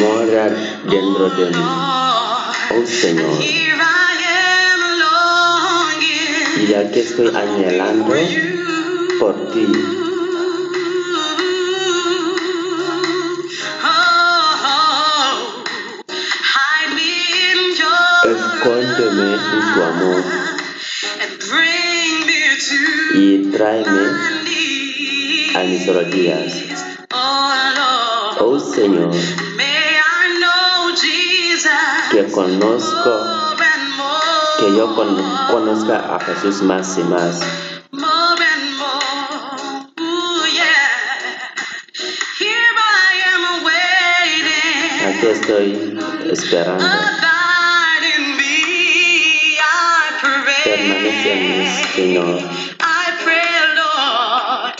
Mora dentro de mí, oh Señor. Y aquí estoy anhelando por ti. Escóndeme en tu amor y tráeme a mis rodillas. Oh Señor, que conozco, que yo con- conozca a Jesús más y más. Aquí estoy esperando. Permanece en mí, Señor.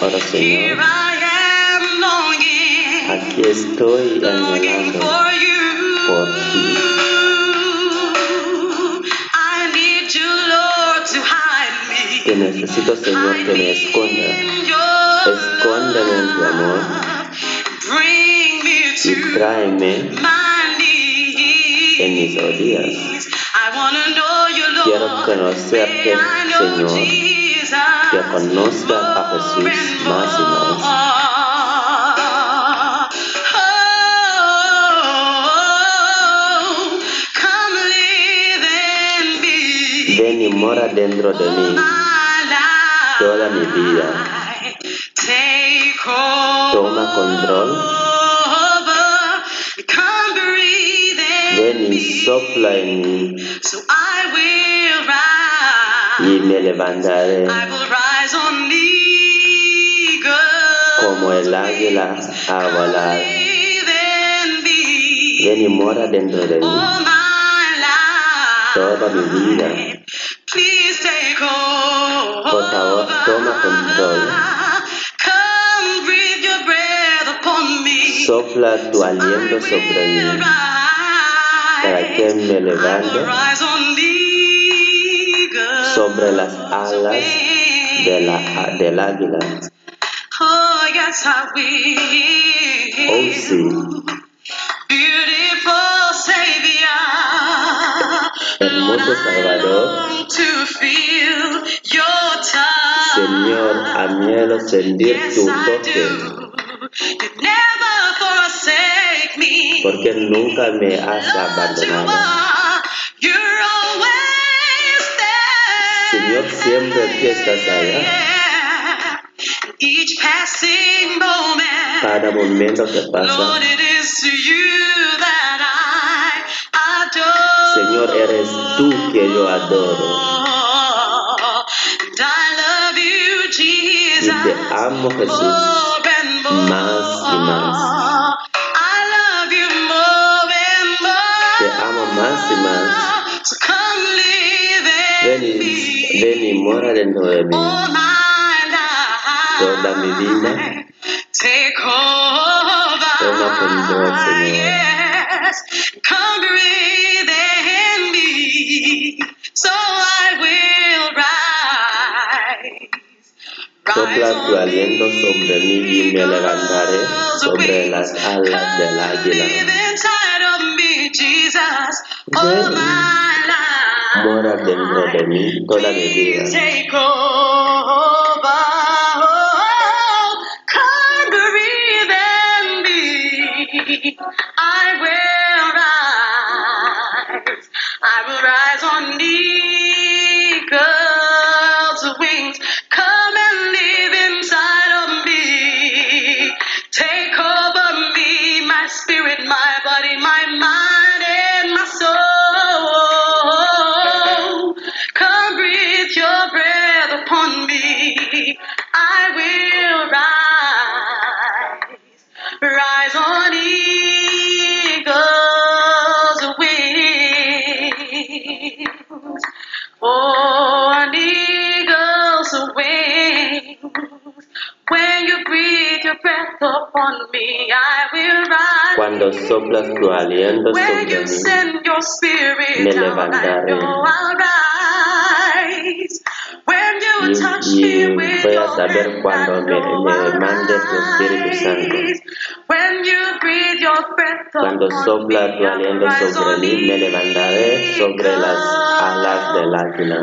Ahora, Señor, aquí estoy anhelando por ti. Te necesito, Señor, que me esconda. Escóndeme en tu amor y tráeme en mis rodillas. Quiero conocerte, Señor, que conozca a Jesús más y más. Ven y mora dentro de mí toda mi vida. Toma control. Ven y sopla en mí y me levantaré como el águila a volar. Ven y mora dentro de mí toda mi vida. Por favor, toma control. Come breathe your breath upon me. Sopla tu aliento sobre mí para que me levante sobre las alas de la, del águila. Oh, yes, I will. Oh sí, Beautiful Savior. hermoso Salvador, Long to feel your touch. Señor, anhelo sentir Yes, tu I toque, do. You never forsake me. porque nunca me has abandonado. Señor, siempre estás allá, Each passing moment. cada momento que Lord, pasa, it is to you that I adore. Señor, eres tú que yo adoro. Y Jesus. te amo, Jesús, more and more. más y más. I love you more and more. Te amo más y más. So come live Ven in y, me. ven y mora dentro de mí All my life. toda mi vida. Take over. Toma control, Señor. Yes. Come breathe in me. So I will Sopla tu aliento sobre mí y me levantaré sobre las alas del águila. Ven. Mora dentro de mí toda mi vida. Oh, come breathe in me. I will rise. I will rise on eagle's wings. Cuando soplas tu aliento sobre you mí, send your spirit me levantaré. y, touch y me with voy a saber cuando me, me I'll mandes tu Espíritu Santo. rise. When you breathe your breath Cuando sopla tu aliento sobre mí, me levantaré sobre las alas del águila.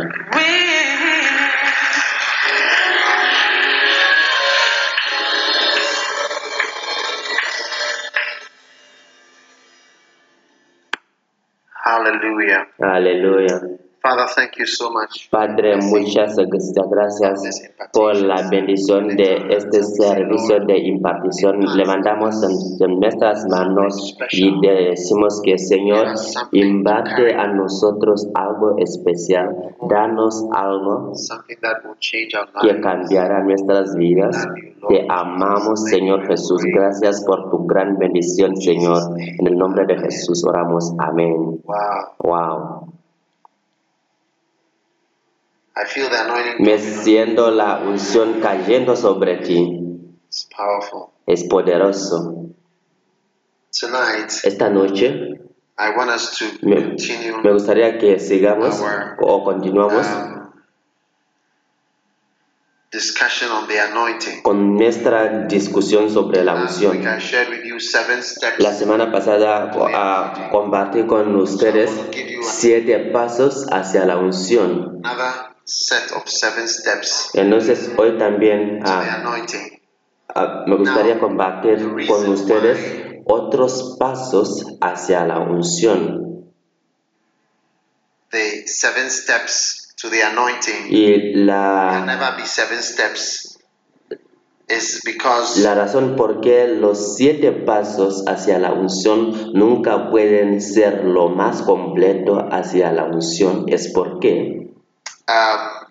Hallelujah. Father, thank you so much. Padre, muchas gracias por la bendición de este servicio de impartición. Levantamos en, nuestras manos y decimos que Señor, imparte a nosotros algo especial, danos algo que cambiará nuestras vidas. Te amamos, Señor Jesús. Gracias por tu gran bendición, Señor. En el nombre de Jesús oramos. Amén. Wow. Wow. I feel the anointing. Me siento la unción cayendo sobre ti. It's powerful. Es poderoso. Tonight, Esta noche I want us to me, continue me gustaría que sigamos o continuamos um, discussion on the anointing. con nuestra discusión sobre la week, unción. I shared with you seven steps. La semana pasada ah, compartí con ustedes siete pasos hacia la unción. Set of seven steps Entonces hoy también to the ah, anointing. ah, me gustaría compartir con ustedes otros pasos hacia la unción. The seven steps to the anointing Y la, never be seven steps. Is because la razón por qué los siete pasos hacia la unción nunca pueden ser lo más completo hacia la unción es porque um,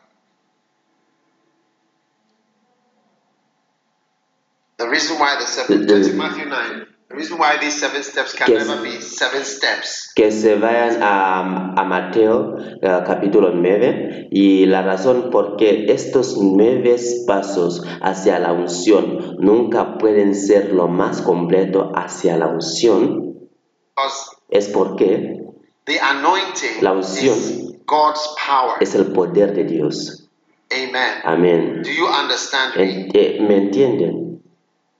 the reason why the seven The- Matthew 9, the reason why these seven steps can Yes. never be seven steps que se vayan a, a Mateo eh, capítulo 9 y la razón por qué estos nueve pasos hacia la unción nunca pueden ser lo más completo hacia la unción because es porque the anointing La unción God's power. es el poder de Dios. Amen. Amén. Do you understand me? Eh, ¿Me entienden?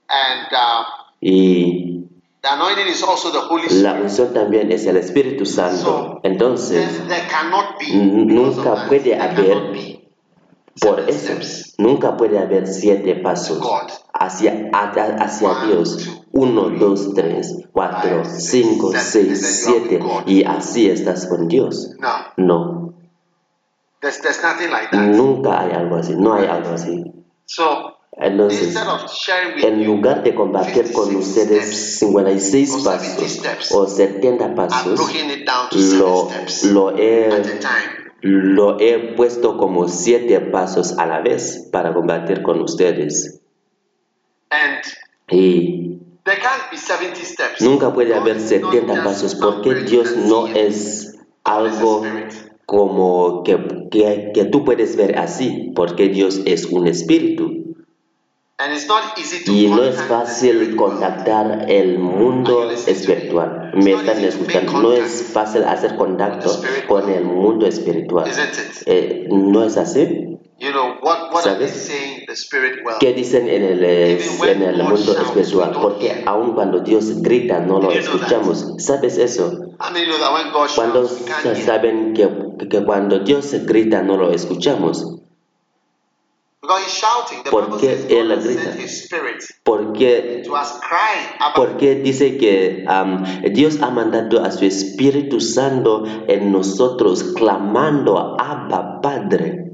And uh, Y the anointing is also the Holy la Spirit. unción también es el Espíritu Santo. Entonces, There, cannot be nunca puede haber cannot be por eso, nunca puede haber siete pasos hacia, hacia, Dios. Uno, dos, tres, cuatro, cinco, seis, siete. Y así estás con Dios. No, nunca hay algo así. No hay algo así. So Entonces, en lugar de compartir con 56 ustedes steps, 56 or 70 pasos o 70 I've pasos, lo, lo he. Lo he puesto como siete pasos a la vez para compartir con ustedes. And Y there can't be 70 steps. nunca puede God haber is not 70 just pasos porque Dios no es algo como que, que, que tú puedes ver así, porque Dios es un espíritu. And it's not easy to Y no es fácil contactar el mundo espiritual. Me están escuchando. No es fácil hacer contacto con el mundo espiritual. Eh, ¿No es así? ¿Sabes? ¿Qué dicen en el, eh, en el mundo espiritual? Porque aun cuando Dios grita no lo escuchamos. ¿Sabes eso? Cuando saben que, que cuando Dios grita no lo escuchamos. Because he's shouting. The ¿Por qué él grita? Porque Porque dice que am, Dios ha mandado a su Espíritu Santo en nosotros, clamando Abba Padre.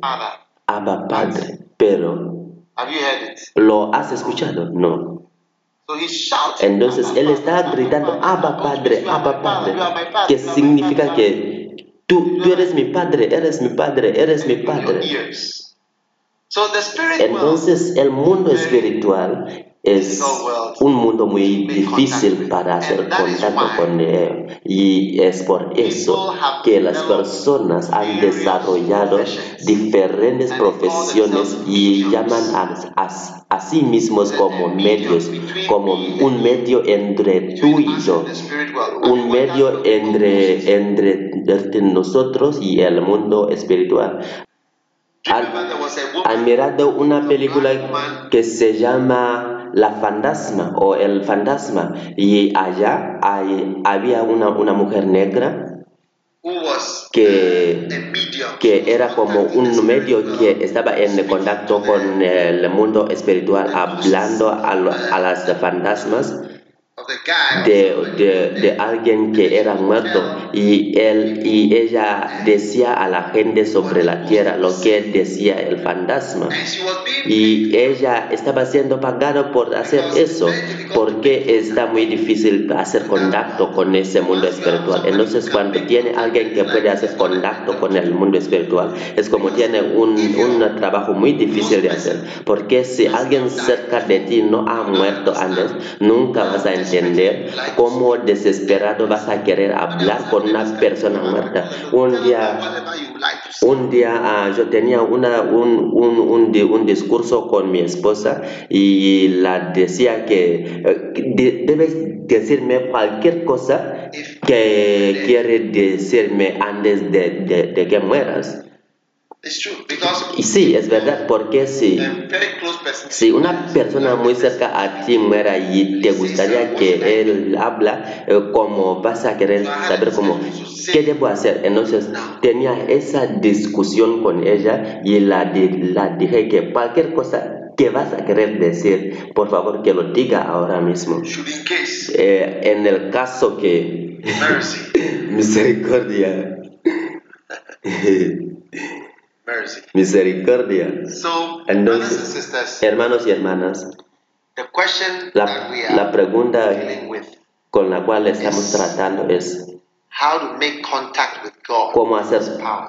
Abba Padre. Pero, Have you heard it? ¿lo has escuchado? No. Entonces Él está gritando Abba Padre, Abba Padre, que significa que tú, tú eres mi Padre, eres mi Padre, eres mi Padre. the spirit world Entonces el mundo espiritual es un mundo muy difícil para hacer contacto con él. Y es por eso que las personas han desarrollado diferentes profesiones y llaman a, a- a sí mismos como medios, como un medio entre tú y yo, un medio entre, entre nosotros y el mundo espiritual. Do you remember there was a woman Han mirado una película que se llama La Fantasma o El Fantasma. Y allá hay- había una, una mujer negra que, que era como un medio que estaba en contacto con el mundo espiritual hablando a, a las fantasmas de, de, de alguien que era muerto. Y él y ella decía a la gente sobre la tierra lo que decía el fantasma. Y ella estaba siendo pagada por hacer eso porque está muy difícil hacer contacto con ese mundo espiritual. Entonces cuando tiene alguien que puede hacer contacto con el mundo espiritual es como tiene un, un trabajo muy difícil de hacer. Porque si alguien cerca de ti no ha muerto antes nunca vas a entender cómo desesperado vas a querer hablar con una persona muerta un día un día ah, yo tenía una, un, un, un, un discurso con mi esposa y la decía que eh, de- debes decirme cualquier cosa que quiere decirme antes de, de, de que mueras. It's true because Y sí, es verdad, porque si, si una persona muy cerca a ti muera y te gustaría que él habla, eh, como vas a querer saber cómo, ¿qué debo hacer? Entonces tenía esa discusión con ella y la, la dije que cualquier cosa que vas a querer decir, por favor que lo diga ahora mismo. Eh, en el caso que misericordia, mercy. misericordia. So, Entonces, sisters, hermanos y hermanas, the question la, that we la are pregunta dealing with, con la cual estamos tratando es how to make contact with God, cómo hacer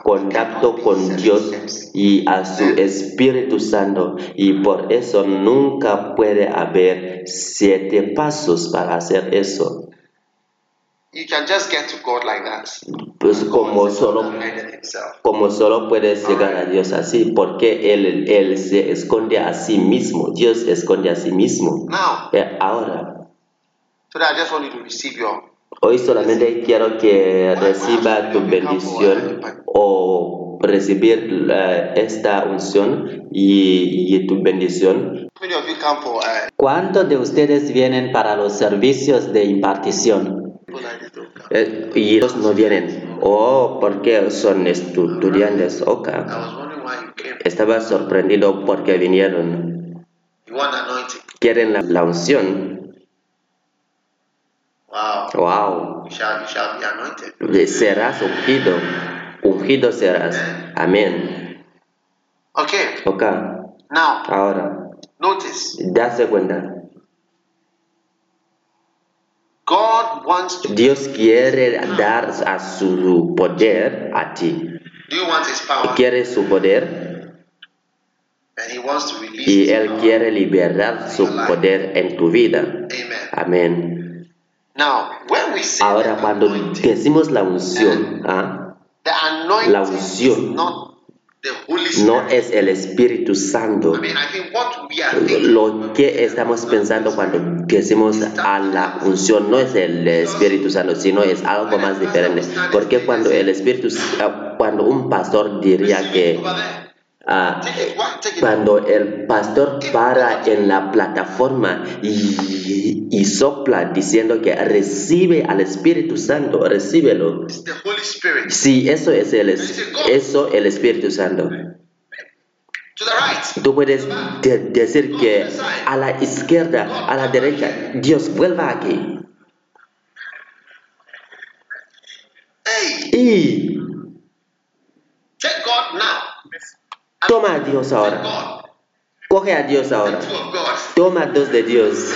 contacto con Dios y a su Espíritu Santo y por eso nunca puede haber siete pasos para hacer eso. You can just get to God like that. Pues como solo como solo puedes llegar a Dios así, porque él, él se esconde a sí mismo, Dios esconde a sí mismo. Now, Eh, Ahora, today I just want you to receive your Hoy solamente quiero que reciba tu bendición o recibir eh, esta unción y, y tu bendición. Uh, ¿Cuántos de ustedes vienen para los servicios de impartición? Eh, y ellos no vienen. Oh, porque son estudiantes. Ok. Came. Estaba sorprendido porque vinieron. Quieren la, la unción. Wow. Serás ungido. Ungido serás. Amén. Okay. Ok. Now Ahora, notice dase cuenta. God wants to Dios quiere dar a su poder a ti. do you want his power? Quiere su poder And he wants to release y his Él quiere liberar su poder en tu vida. Amen. Amén. Now, when we say Ahora, the cuando anointing, decimos la unción, ¿ah? the anointing la unción no es el Espíritu Santo. Lo que estamos pensando cuando decimos a la unción no es el Espíritu Santo, sino es algo más diferente. Porque cuando el Espíritu, cuando un pastor diría que. Ah, cuando el pastor para en la plataforma y, y sopla diciendo que recibe al Espíritu Santo, recíbelo. Sí, eso es el, eso el Espíritu Santo. Tú puedes de- decir que a la izquierda, a la derecha, Dios vuelva aquí. Y take God now. Toma a Dios ahora. Coge a Dios ahora. Toma dos de Dios.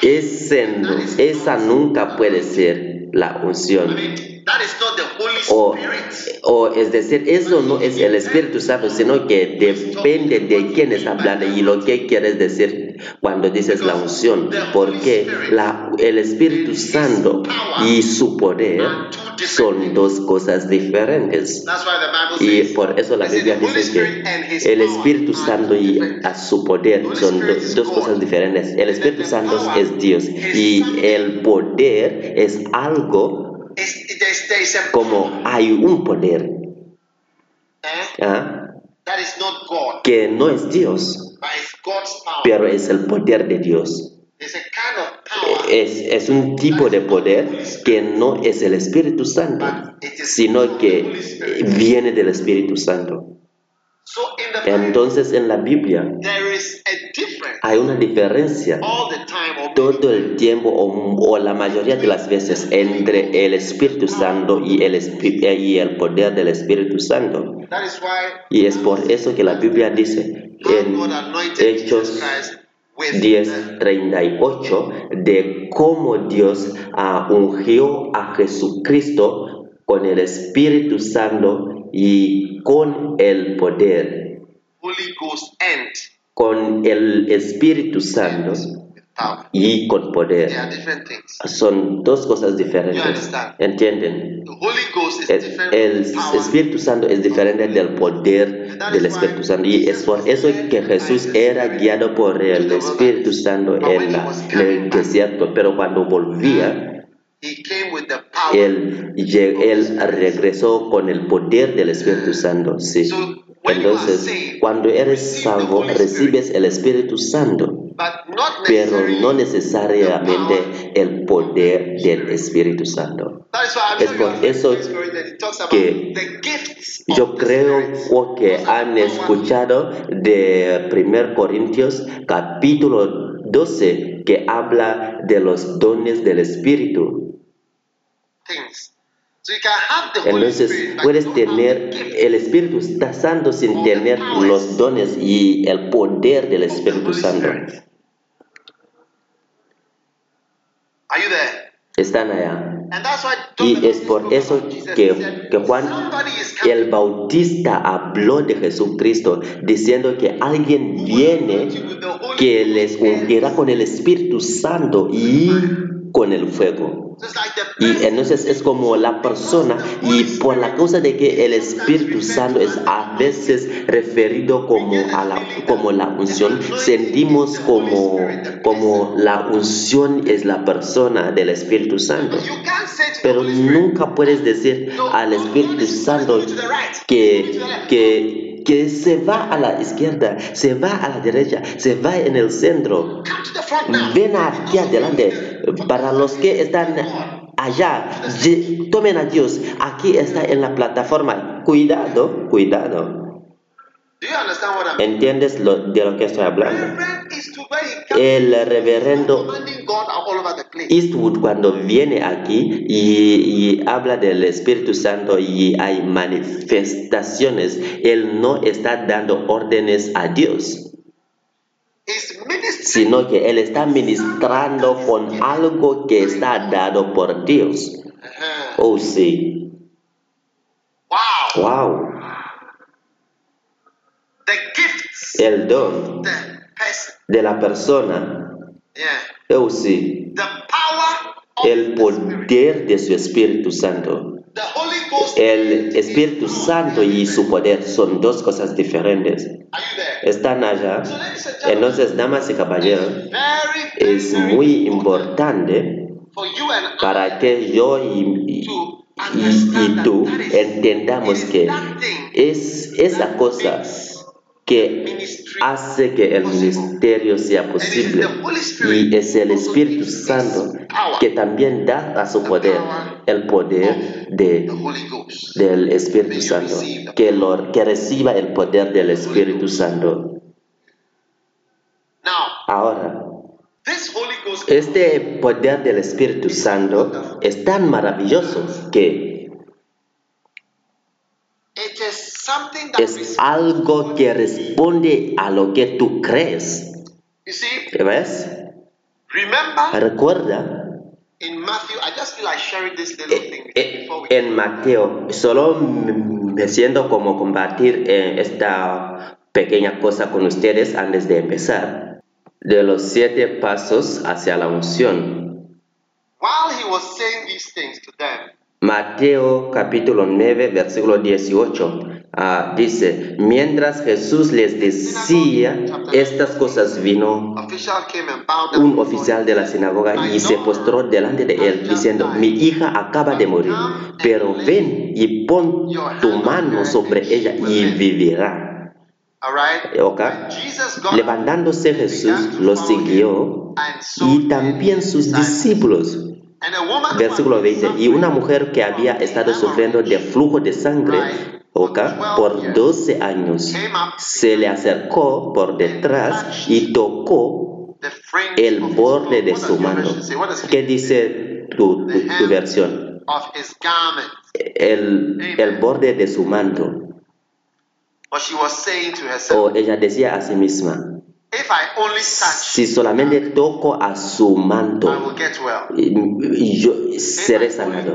Ese esa nunca puede ser la unción. O, o es decir, eso no es el Espíritu Santo, sino que depende de quién está hablando y lo que quieres decir cuando dices la unción. Porque la, el Espíritu Santo y su poder son dos cosas diferentes. Y por eso la Biblia dice que el Espíritu Santo y a su poder son do- dos cosas diferentes. El Espíritu Santo es Dios y el poder es algo como hay un poder eh, ¿ah? That is not God, que no es Dios, pero es el poder de Dios. There's a kind of power, Es, es un tipo de poder que no es el Espíritu Santo, but it is sino que viene del Espíritu Santo. Entonces en la Biblia hay una diferencia todo el tiempo o, o la mayoría de las veces entre el Espíritu Santo y el, eh, y el poder del Espíritu Santo. that is why Y es por eso que la Biblia dice en Hechos Jesus Christ with the 10:38 de cómo Dios ah, ungió a Jesucristo con el Espíritu Santo y con el poder, Holy Ghost and con el Espíritu Santo. Y con poder. Son dos cosas diferentes. ¿Entienden? El, el. Espíritu Santo es diferente del poder del Espíritu Santo y es por eso que Jesús era guiado por el Espíritu Santo en, la- en el desierto, pero cuando volvía, power. él, él regresó con el poder del Espíritu Santo. Sí. Entonces, cuando eres salvo, recibes el Espíritu Santo, pero no necesariamente el poder del Espíritu Santo. Es por eso que Yo creo o que han escuchado de 1 Corintios capítulo 12 que habla de los dones del Espíritu. Entonces puedes tener el Espíritu Santo sin tener los dones y el poder del Espíritu Santo. Spirit. Are you there? Están allá. Y es por eso que, que Juan el Bautista habló de Jesucristo diciendo que alguien viene que les ungirá con el Espíritu Santo y con el fuego. Y entonces es como la persona y por la causa de que el Espíritu Santo es a veces referido como, a la, como la unción, sentimos como, como la unción es la persona del Espíritu Santo. Pero nunca puedes decir al Espíritu Santo que, que, que se va a la izquierda, se va a la derecha, se va en el centro. Ven aquí adelante. Para los que están allá, tomen a Dios. Aquí está en la plataforma. Cuidado, cuidado. ¿Entiendes lo, de lo que estoy hablando? El reverendo. Eastwood cuando viene aquí y, y habla del Espíritu Santo y hay manifestaciones, él no está dando órdenes a Dios, sino que él está ministrando con algo que está dado por Dios. Oh sí, Wow. wow, The gifts, el don. De la persona, Yeah. oh sí, The power of el poder de su Espíritu Santo. El Espíritu Santo y su poder son dos cosas diferentes. Están allá. Entonces, damas y caballeros, es muy important importante para que yo y, y- y- y tú entendamos que es esa cosa que hace que el ministerio sea posible. Y es el Espíritu Santo que también da a su poder el poder del Espíritu Santo. Que, que reciba el poder del Espíritu Santo. Ahora, este poder del Espíritu Santo es tan maravilloso que es algo que responde a lo que tú crees. ¿Ves? remember Recuerda in Matthew, I just feel like sharing this little thing before we en Mateo, solo me siento como combatir eh, esta pequeña cosa con ustedes antes de empezar. De los siete pasos hacia la unción. While he was saying these things to them, Mateo capítulo 9, versículo 18. Ah, dice, mientras Jesús les decía estas cosas, vino un oficial de la sinagoga y se postró delante de él, diciendo, mi hija acaba de morir, pero ven y pon tu mano sobre ella y vivirá. All right? ¿Ok? Jesus got Levantándose Jesús lo siguió y también sus discípulos. Versículo had 20. Y una mujer que había estado sufriendo de flujo de sangre ¿ok? por 12 años se le acercó por detrás y tocó el borde de su mano. ¿Qué dice tu, tu- tu versión? El, el borde de su manto. O ella decía a sí misma, if I only si solamente toco a su I manto, will get well. yo seré sanado.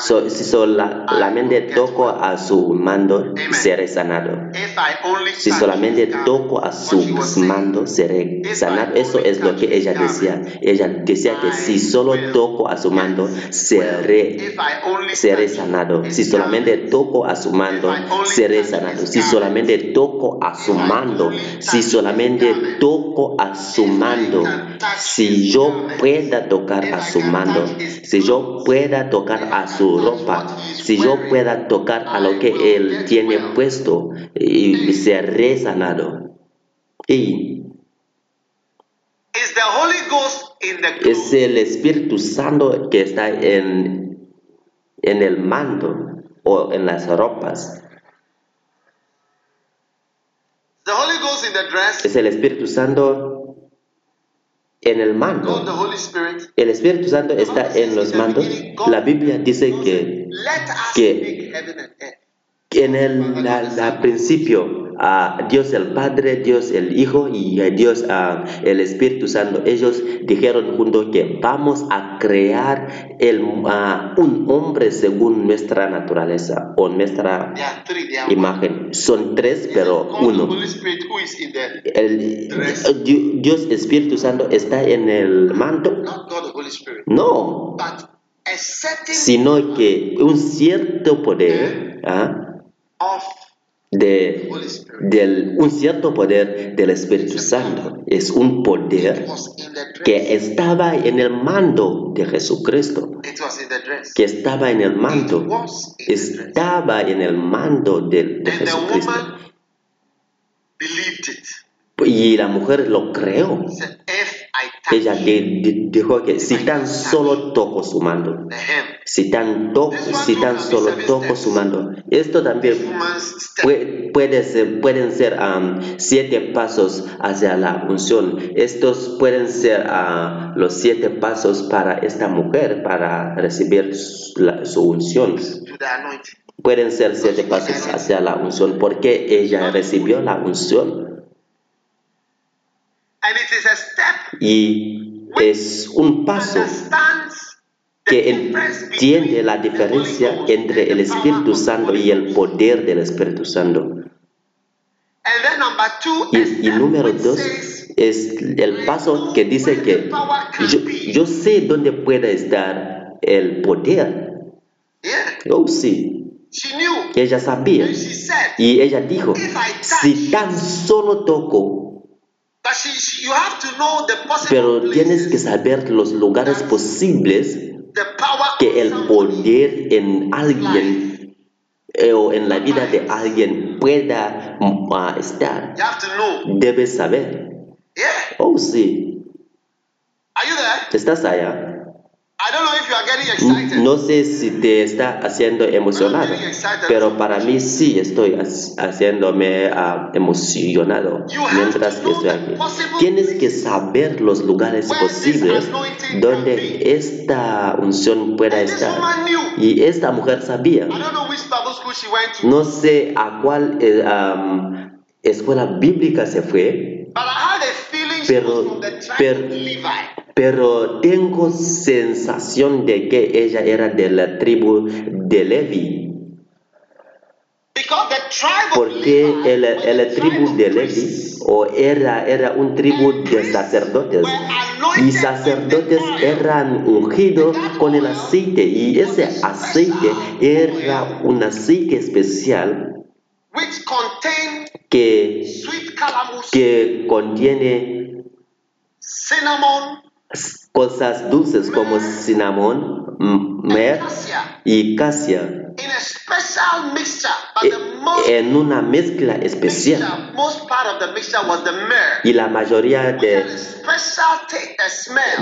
So- si solamente toco a su mando, seré sanado. If I only Si solamente toco a su mando, seré sanado. Eso es lo que ella decía. Ella decía que si solo toco a su mando, seré, I seré sanado. Si solamente toco a su mando, seré sanado. Si solamente toco a su mando, si solamente toco a su mando, si yo pueda tocar a su mando, si yo pueda tocar a su ropa, si yo pueda tocar a lo que él tiene puesto, y seré sanado. Y es el Espíritu Santo que está en, en el mando o en las ropas. The Holy Ghost in the dress? Es el Espíritu Santo en el mando. Holy Spirit. El Espíritu Santo está en los mandos. La Biblia dice que que- en el la principio a Dios el Padre, Dios el Hijo y a Dios ah, el Espíritu Santo, ellos dijeron juntos que vamos a crear el, ah, un hombre según nuestra naturaleza o nuestra imagen. Son tres, pero uno. El, Di- Dios Espíritu Santo está en el manto. No, but a certain sino que un cierto poder ah, of de del un cierto poder del Espíritu Santo. Es un poder que estaba en el mando de Jesucristo, que estaba en el mando, estaba en el mando de, de Jesucristo. Y la mujer lo creó. Ella di- di- dijo que si tan solo toco su mando, si tan, to- si tan solo toco su mando, esto también puede ser- pueden ser am, siete pasos hacia la unción. Estos pueden ser ah, los siete pasos para esta mujer para recibir su, la- su unción. Pueden ser siete pasos hacia la unción. Porque ella recibió la unción And it is a step y es un paso que entiende la diferencia entre el Espíritu Santo y el poder del Espíritu Santo. And then number two, Y, y número dos es el paso que dice que yo, yo sé dónde puede estar el poder. Oh, sí, she knew. ella sabía. And she said, Y ella dijo, si tan solo toco, pero tienes que saber los lugares posibles que el poder en alguien eh, o en la vida de alguien pueda mm, ah, estar, You have to know. debes saber. Oh, sí, estás allá. No sé si te está haciendo emocionado, pero para mí sí estoy hac- haciéndome ah, emocionado mientras estoy aquí. Tienes que saber los lugares posibles donde esta unción pueda estar. woman knew. Y esta mujer sabía. I don't know which Bible school she went to, No sé a cuál am, escuela bíblica se fue, Pero- pero-. Pero tengo sensación de que ella era de la tribu de Levi. Porque el, el tribu de Levi o era, era un tribu de sacerdotes y sacerdotes eran ungidos con el aceite y ese aceite era un aceite especial que, que contiene cinnamon, cosas dulces como cinnamon, mer y casia in a special mixture. But e- en una mezcla especial y la mayoría de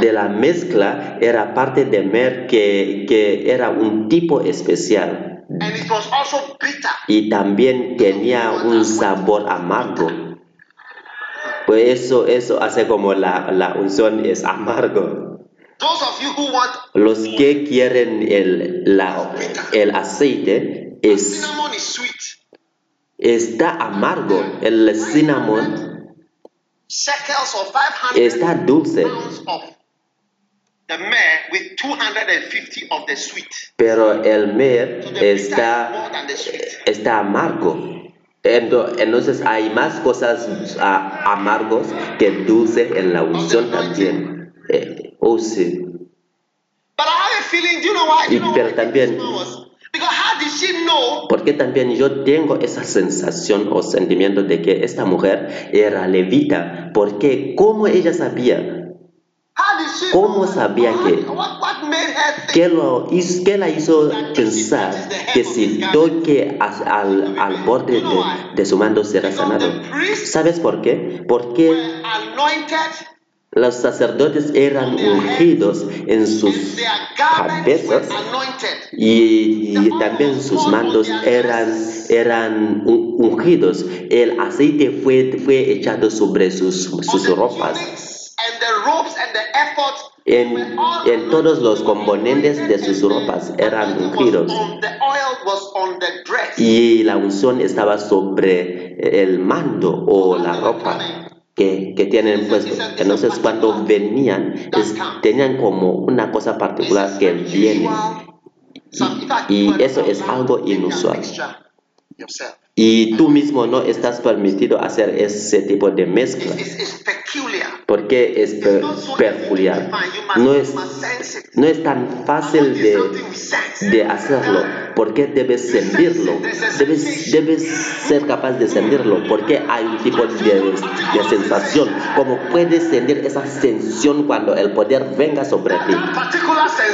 de la mezcla era parte de mer que, que era un tipo especial and it was also bitter. y también tenía un sabor amargo. Pues eso, eso hace como la, la unción es amargo. Those of you who want Los que quieren el, la, el aceite es, está amargo. El cinnamon Shekels or 500 está dulce, pounds of the myrrh with 250 of the sweet. pero el mer está está amargo. Ento- Entonces hay más cosas ah, amargos que dulce en la unción también. Eh, oh sí. Y pero también- Porque también yo tengo esa sensación o sentimiento de que esta mujer era levita. Porque ¿cómo ella sabía? ¿Cómo sabía que-? ¿Qué, lo hizo, qué la hizo pensar que si toque al, al borde de, de su mando será sanado? ¿Sabes por qué? Porque los sacerdotes eran ungidos en sus cabezas y, y también sus mandos eran, eran un- ungidos. El aceite fue, fue echado sobre sus, sus ropas. Tunics and the robes and the ephod En, en todos los componentes de sus ropas eran ungidos. on- The oil was on the dress. y la unción estaba sobre el mando o la ropa que, que tienen puesto. Entonces cuando venían, es- tenían como una cosa particular que viene. Y are eso es algo inusual. Y tú mismo no estás permitido hacer ese tipo de mezcla porque es It's pe- not so easy to peculiar. No es, no es tan fácil de, de hacerlo. Porque debes sentirlo debes, debes ser capaz de sentirlo porque hay un tipo de, de sensación como puedes sentir esa sensación cuando el poder venga sobre ti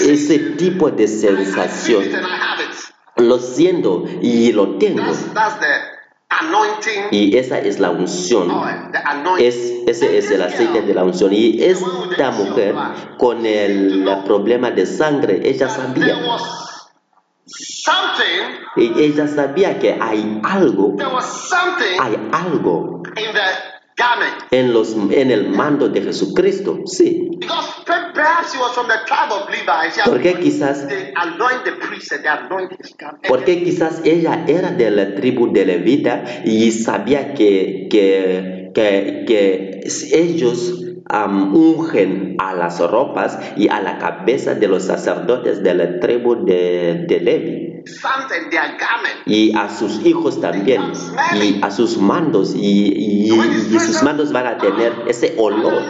ese tipo de sensación. Lo siento y lo tengo Y esa es la unción anointing. es, ese es el aceite de la unción y esta mujer con el problema de sangre ella sabía y ella sabía que hay algo There was something hay algo. En, los, en el mando de Jesucristo, sí. Porque quizás, porque quizás ella era de la tribu de Levita y sabía que, que, que, que ellos am, ungen a las ropas y a la cabeza de los sacerdotes de la tribu de, de Levi. Y a sus hijos también y a sus mandos y, y- y sus mandos van a tener ese olor.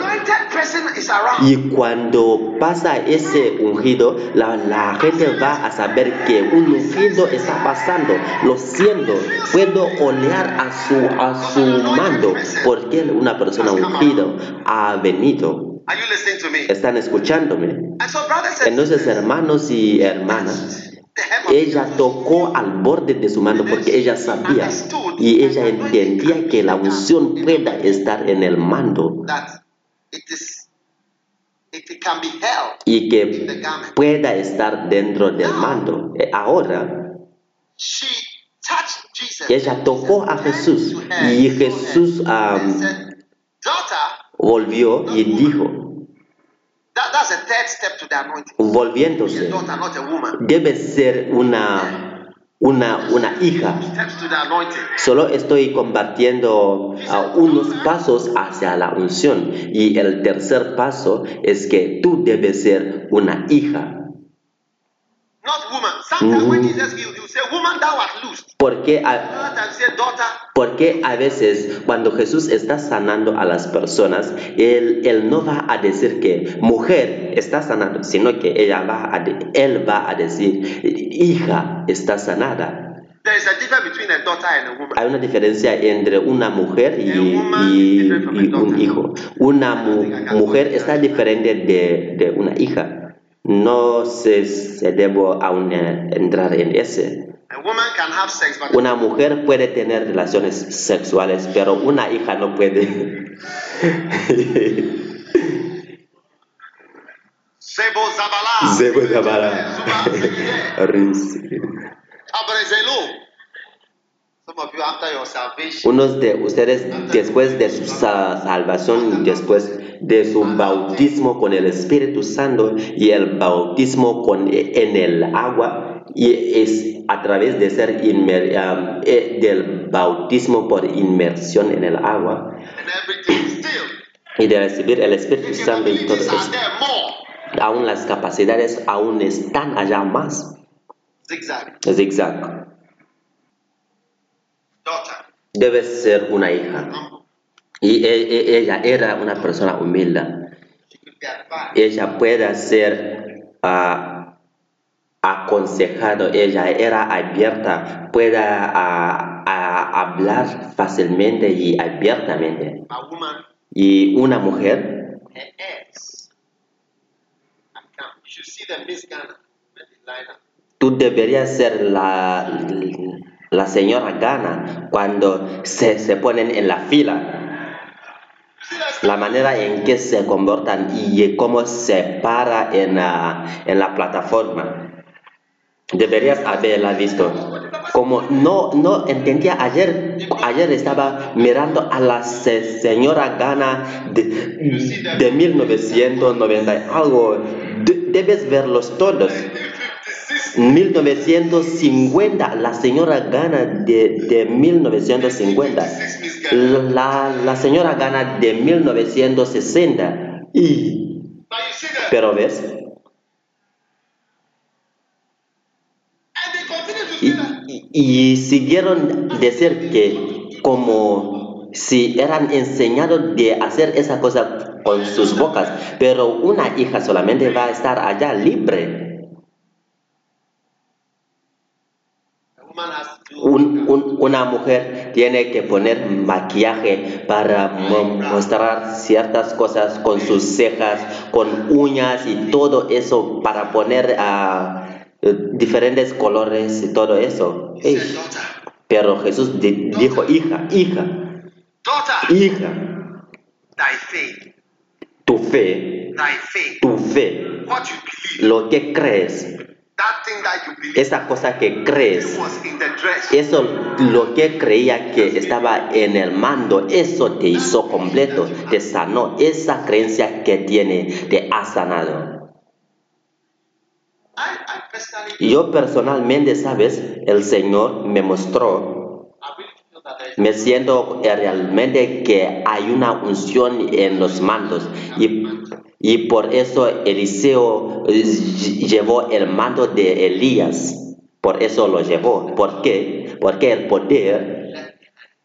Y cuando pasa ese ungido la, la gente va a saber que un ungido está pasando lo siento puedo olear a su a su mando porque una persona ungida. ha venido están escuchándome entonces hermanos y hermanas ella tocó al borde de su mano porque ella sabía y ella entendía que la unción pueda estar en el mando y que pueda estar dentro del mando. Eh, Ahora She touched Jesus. ella tocó a Jesús y Jesús Daughter, volvió y dijo, volviéndose, debe ser una, una, una hija. Solo estoy compartiendo unos pasos hacia la unción y el tercer paso es que tú debes ser una hija. Porque a, porque a veces cuando Jesús está sanando a las personas, él, él no va a decir que mujer está sanando, sino que ella va a de- él va a decir hija está sanada. there is a difference between a daughter and a woman. Hay una diferencia entre una mujer y, y- y un hijo. Una mu- mujer está diferente de, de una hija. No se, se debo aún entrar en ese. Una mujer puede tener relaciones sexuales, pero una hija no puede. Sebo Zabala. Sebo Zabala. Unos de ustedes, después de su sa- salvación, después de su bautismo con el Espíritu Santo y el bautismo con, en el agua, y es a través de ser inmer- um, eh, del bautismo por inmersión en el agua y de recibir el Espíritu Santo y todo eso. Aún las capacidades aún están allá más. Zigzag. Zigzag. Debe ser una hija. Y e- e- ella era una persona humilde. Ella pueda ser ah, aconsejado, ella era abierta, pueda ah, ah, hablar fácilmente y abiertamente. Y una mujer, tú deberías ser la, la señora Gana cuando se, se ponen en la fila. La manera en que se comportan y cómo se para en la, en la plataforma. Deberías haberla visto. Como no, no entendía ayer, ayer estaba mirando a la se- señora Gana de, de 1990 y algo. De- debes verlos todos. 1950, la señora Gana de, de 1950. La, la señora Gana de 1960. Y, pero ves, y, y- y siguieron decir que como si eran enseñados de hacer esa cosa con sus bocas, pero una hija solamente va a estar allá libre. A woman has to do Un- un- una mujer tiene que poner maquillaje para mo- mostrar ciertas cosas con sus cejas, con uñas y todo eso para poner eh, diferentes colores y todo eso. Pero Jesús di- dijo, hija, hija, daughter, hija, tu fe, tu fe, lo que crees, esa cosa que crees. Eso, lo que creía que estaba en el mando, eso te hizo completo, te sanó. Esa creencia que tiene te ha sanado. Yo personalmente, sabes, el Señor me mostró, me siento realmente que hay una unción en los mandos. Y, y por eso Eliseo eh, llevó el mando de Elías. Por eso lo llevó. ¿Por qué? Porque el poder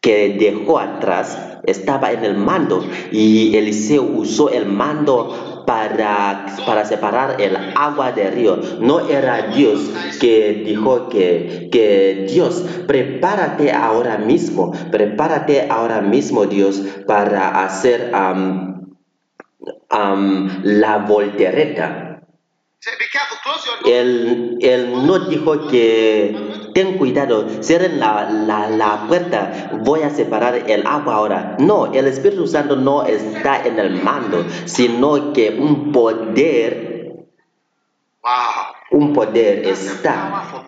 que dejó atrás estaba en el mando y Eliseo usó el mando para, para separar el agua del río. No era Dios que dijo que, que Dios, prepárate ahora mismo, prepárate ahora mismo Dios para hacer la voltereta. Él no dijo que ten cuidado, cierren la, la, la puerta, voy a separar el agua ahora. No, el Espíritu Santo no está en el mando, sino que un poder, Wow. Un poder está.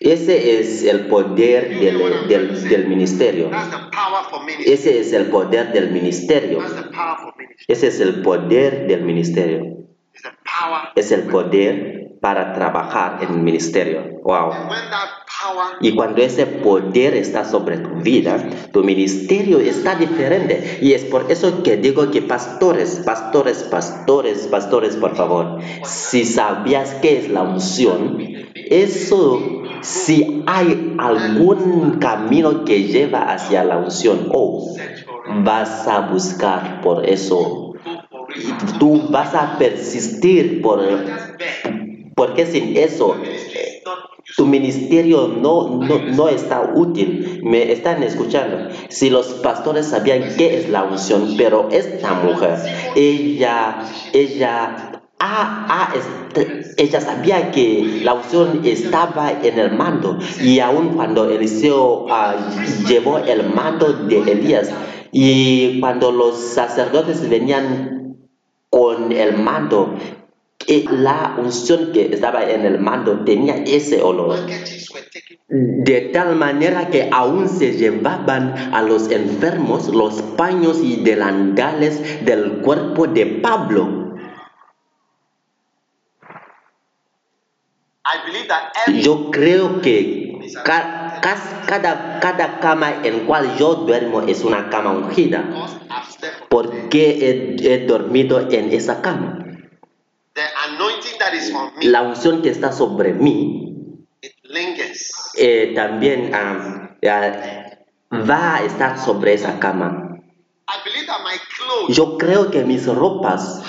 Ese es el poder del, del, del ministerio. Ese es el poder del ministerio. Ese es el poder del ministerio. Es el poder para trabajar en el ministerio. Wow. Y cuando ese poder está sobre tu vida, tu ministerio está diferente. Y es por eso que digo que pastores, pastores, pastores, pastores, por favor, si sabías qué es la unción, eso, si hay algún camino que lleva hacia la unción, oh, vas a buscar por eso. Tú vas a persistir por, porque sin eso not tu ministerio no, no, no está útil. Me están escuchando. Si los pastores sabían qué es la unción, pero esta mujer, ella, ella, ah, ah, ella sabía que la unción estaba en el mando. Y aun cuando Eliseo ah, llevó el mando de Elías, y cuando los sacerdotes venían con el mando, que la unción que estaba en el mando tenía ese olor. De tal manera que aún se llevaban a los enfermos los paños y delantales del cuerpo de Pablo. Yo creo que ca- cada, cada cama en cual yo duermo es una cama ungida, on porque he, he dormido en esa cama. the anointing that is on me, La unción que está sobre mí it eh, también ah, va a estar sobre esa cama. I believe that my clothes Yo creo que mis ropas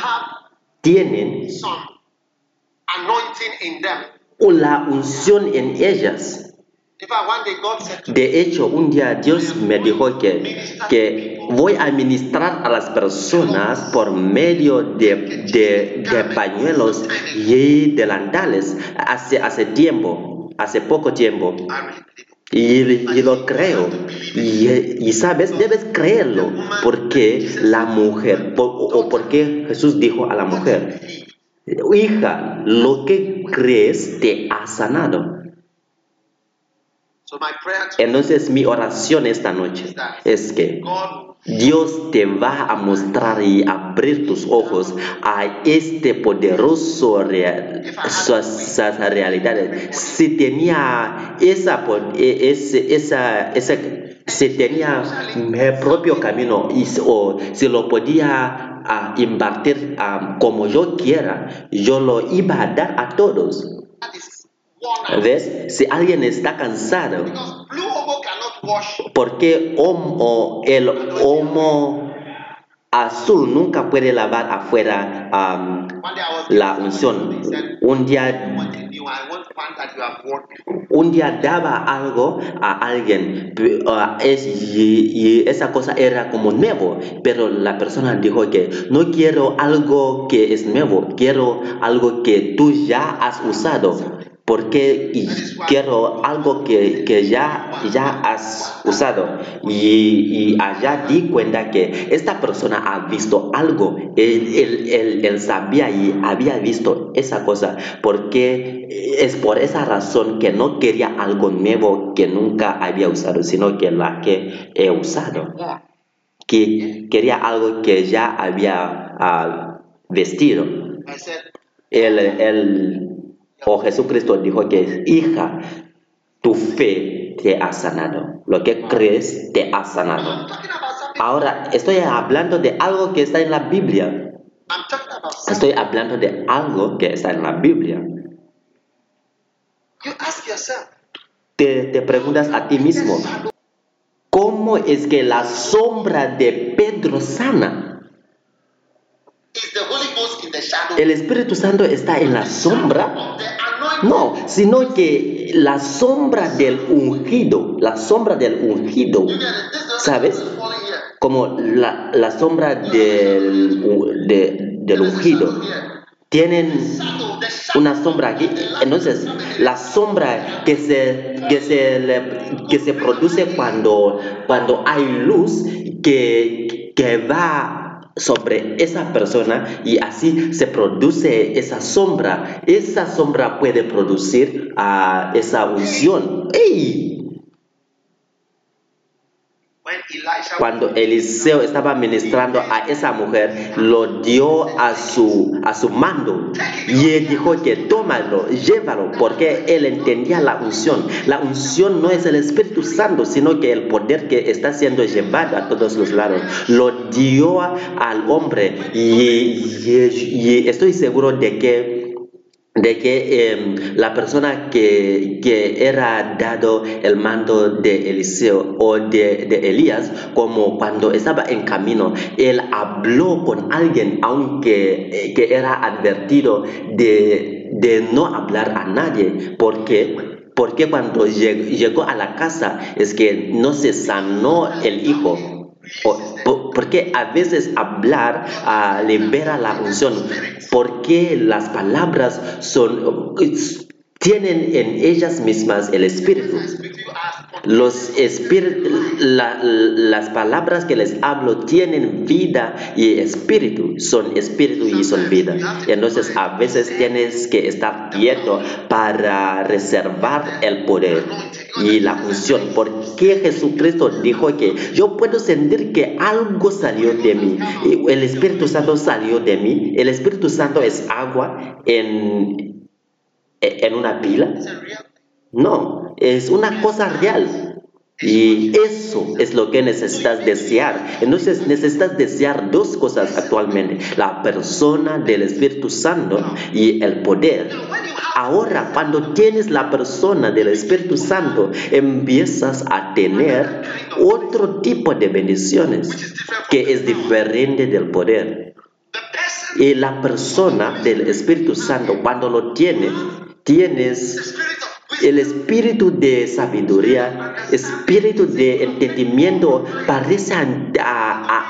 tienen some anointing in them. la unción en ellas. Fact, God said De hecho, un día Dios me dijo que, que voy a ministrar a las personas por medio de, de, pañuelos y delantales hace, hace tiempo, hace poco tiempo. Y, lo creo. Y, sabes, debes creerlo. Porque la mujer, o porque Jesús dijo a la mujer, hija, lo que crees te ha sanado. So my prayer to Entonces mi oración esta noche es que Dios te va a mostrar y abrir tus ojos a este poderoso real, esas realidades. Si tenía esa, e- esa, esa, si tenía mi propio camino y, o si lo podía ah, impartir ah, como yo quiera, yo lo iba a dar a todos. ¿Ves? Si alguien está cansado, porque el homo azul nunca puede lavar afuera la unción. Un día, un día daba algo a alguien y esa cosa era como nuevo, pero la persona dijo que no quiero algo que es nuevo, quiero algo que tú ya has usado. Porque quiero algo que, que ya, ya has usado. Y, y allá di cuenta que esta persona ha visto algo. Él, él- él- él sabía y había visto esa cosa. Porque es por esa razón que no quería algo nuevo que nunca había usado, sino que la que he usado. Que quería algo que ya había ah, vestido. I said, El, el, o Jesucristo dijo que, hija, tu fe te ha sanado. Lo que crees te ha sanado. Ahora, estoy hablando de algo que está en la Biblia. Estoy hablando de algo que está en la Biblia. Te, te preguntas a ti mismo, ¿cómo es que la sombra de Pedro sana? is the Holy Ghost in the shadow ¿El Espíritu Santo está en la sombra? No, sino que la sombra del ungido, la sombra del ungido, ¿sabes? Como la, la sombra del, de- del ungido. tienen una sombra aquí. Entonces, la sombra que se, que se, que se produce cuando, cuando hay luz que, que va sobre esa persona y así se produce esa sombra. Esa sombra puede producir ah, esa unción. ¡Ey! Cuando Eliseo estaba ministrando a esa mujer, lo dio a su, a su mando y él dijo que tómalo, llévalo, porque él entendía la unción. La unción no es el Espíritu Santo, sino que el poder que está siendo llevado a todos los lados. Lo dio al hombre y, y- y estoy seguro de que de que em, la persona que, que era dado el mando de Eliseo o de, de Elías, como cuando estaba en camino, él habló con alguien, aunque eh, que era advertido de, de no hablar a nadie, porque porque cuando lleg- llegó a la casa es que no se sanó el hijo. Porque a veces hablar ah, libera la unción, porque las palabras son tienen en ellas mismas el espíritu. Los la- las palabras que les hablo tienen vida y espíritu, son espíritu y son vida. Entonces a veces tienes que estar quieto para reservar el poder y la unción, porque Jesucristo dijo que yo puedo sentir que algo salió de mí, el Espíritu Santo salió de mí, el Espíritu Santo es agua en, en una pila. No, es una cosa real. Y eso es lo que necesitas desear. Entonces necesitas desear dos cosas actualmente. La persona del Espíritu Santo y el poder. Ahora, cuando tienes la persona del Espíritu Santo, empiezas a tener otro tipo de bendiciones que es diferente del poder. Y la persona del Espíritu Santo, cuando lo tienes wisdom, el espíritu de sabiduría, espíritu de entendimiento parece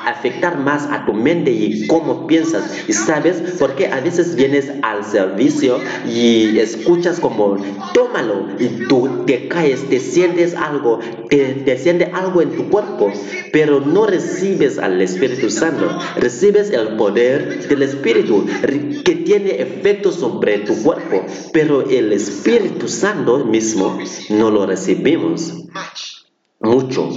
afectar más a tu mente y cómo piensas. Y sabes, porque a veces vienes al servicio y escuchas como, tómalo, y tú te caes, te sientes algo, te, te siente algo en tu cuerpo, pero no recibes al Espíritu Santo, recibes el poder del Espíritu que tiene efecto sobre tu cuerpo, pero el Espíritu Santo mismo no lo recibimos mucho.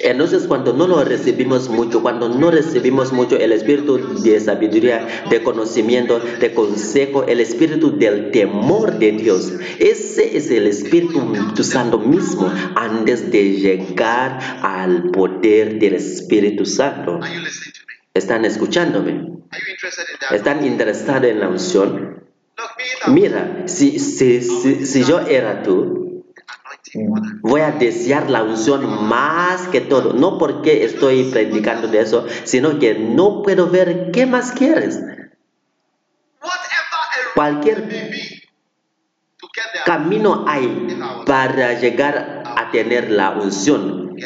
Entonces cuando no lo recibimos mucho, cuando no recibimos mucho el espíritu de sabiduría, de conocimiento, de consejo, el espíritu del temor de Dios, ese es el Espíritu Santo mismo antes de llegar al poder del Espíritu Santo. ¿Están escuchándome? ¿Están interesados en la unción? Mira, si, yo era tú, Voy a desear la unción más que todo, no porque estoy predicando de eso, sino que no puedo ver qué más quieres. Cualquier camino hay para llegar a tener la unción.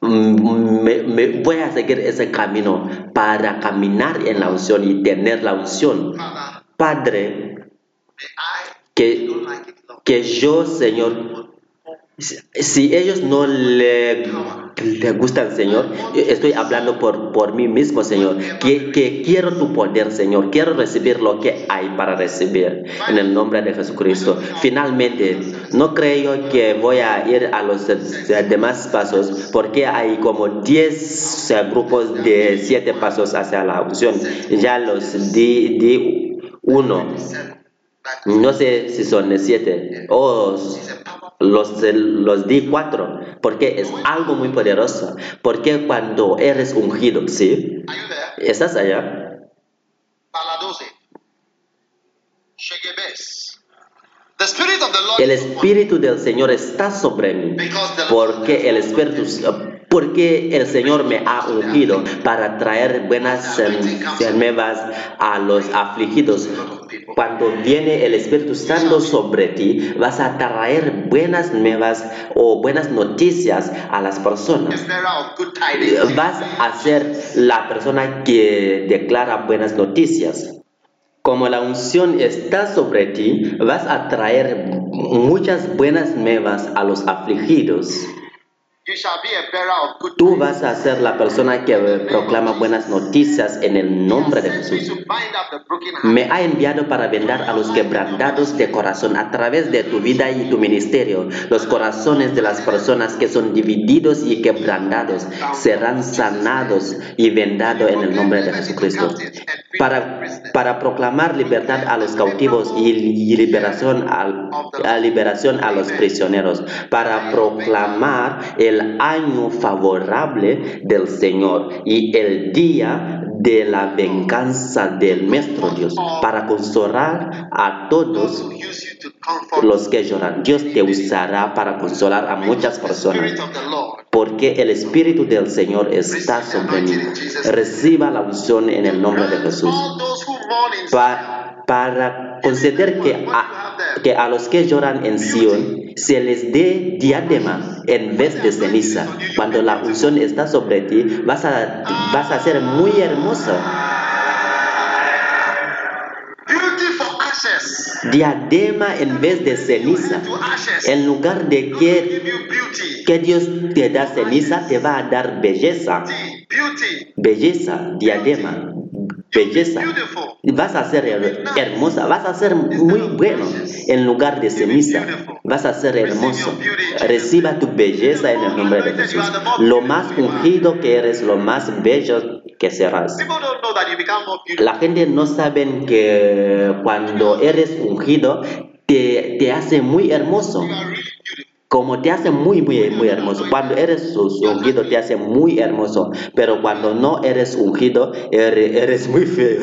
Voy a seguir ese camino para caminar en la unción y tener la unción. Padre, que, que yo, Señor, si, ellos no le, le gustan, Señor, estoy hablando por, por mí mismo, Señor, que, que quiero tu poder, Señor, quiero recibir lo que hay para recibir en el nombre de Jesucristo. Finalmente, no creo que voy a ir a los demás pasos porque hay como 10 eh, grupos de 7 pasos hacia la unción. Ya los di uno. No sé si son siete o los, los di cuatro, porque es algo muy poderoso. Porque cuando eres ungido, ¿sí? ¿Estás allá? Paladose. Shegebes. The Spirit of the Lord El. Espíritu del Señor está sobre mí. Porque el Espíritu, porque el Señor me ha ungido para traer buenas nuevas a los afligidos. Cuando viene el Espíritu Santo sobre ti, vas a traer buenas nuevas o buenas noticias a las personas. Vas a ser la persona que declara buenas noticias. Como la unción está sobre ti, vas a traer muchas buenas nuevas a los afligidos. Tú vas a ser la persona que proclama buenas noticias en el nombre de Jesús. Me ha enviado para vendar a los quebrantados de corazón a través de tu vida y tu ministerio. Los corazones de las personas que son divididos y quebrantados serán sanados y vendados en el nombre de Jesucristo. Para, para proclamar libertad a los cautivos y, liberación, a liberación a los prisioneros. Para proclamar el año favorable del Señor y el día de la venganza del nuestro Dios. Para consolar a todos los que lloran. Dios te usará para consolar a muchas personas. Porque el Espíritu del Señor está sobre mí. Reciba la unción en el nombre de Jesús. Pa- para conceder que a, que a los que lloran en Sion se les dé diadema en vez de ceniza. Cuando la unción está sobre ti, vas a, vas a ser muy ashes. Diadema en vez de ceniza. En lugar de que, que Dios te da ceniza, te va a dar belleza. Belleza, diadema, belleza. Vas a ser her- hermosa, vas a ser muy bueno en lugar de ceniza. Vas a ser hermoso. Reciba tu belleza en el nombre de Jesús. Lo más ungido que eres, lo más bello que serás. La gente no sabe que cuando eres ungido te, te hace muy hermoso. Como te hace muy, muy, muy hermoso. Cuando eres ungido te hace muy hermoso. Pero cuando no eres ungido, eres, eres muy feo.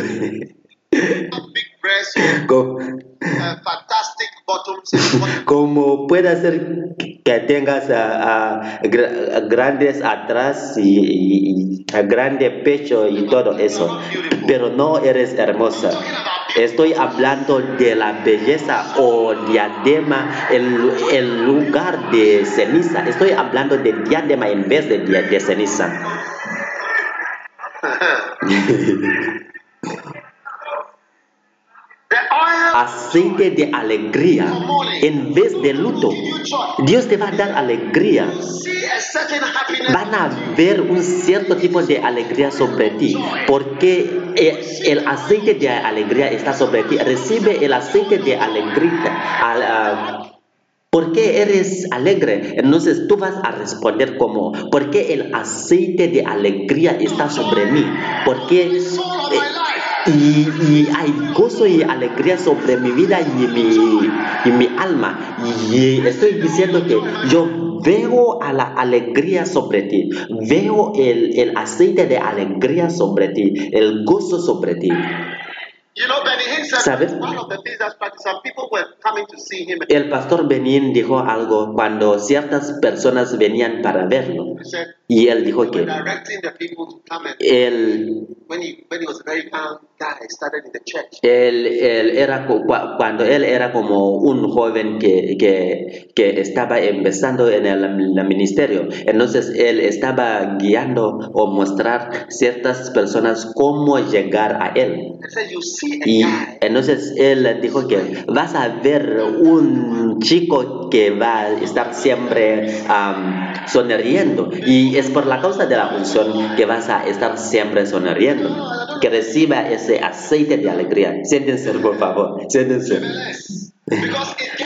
what- Como puede ser que tengas a, a gra- grandes atrás y, y- a grande pecho y todo eso, pero no eres hermosa. Estoy hablando de la belleza o diadema en lugar de ceniza. Estoy hablando de diadema en vez de ceniza. Aceite de alegría en vez de luto. Dios te va a dar alegría. van a ver un cierto tipo de alegría sobre ti, porque eh, el aceite de alegría está sobre ti. Recibe el aceite de alegría. al, ah, ¿Por qué eres alegre? Entonces tú vas a responder como, ¿por qué el aceite de alegría está sobre mí? Porque eh. Y, y hay gozo y alegría sobre mi vida y mi, y mi alma. Y estoy diciendo que yo veo a la alegría sobre ti, veo el, el aceite de alegría sobre ti, el gozo sobre ti. ¿Sabes? El pastor Benín dijo algo cuando ciertas personas venían para verlo. Y él dijo que él, él, él era cuando él era como un joven que, que, que estaba empezando en el, el ministerio. Entonces él estaba guiando o mostrar ciertas personas cómo llegar a él. Y entonces él dijo que vas a ver un chico que va a estar siempre am, sonriendo. Y es por la causa de la unción que vas a estar siempre sonriendo. Que reciba ese aceite de alegría. Siéntense, por favor. Siéntense.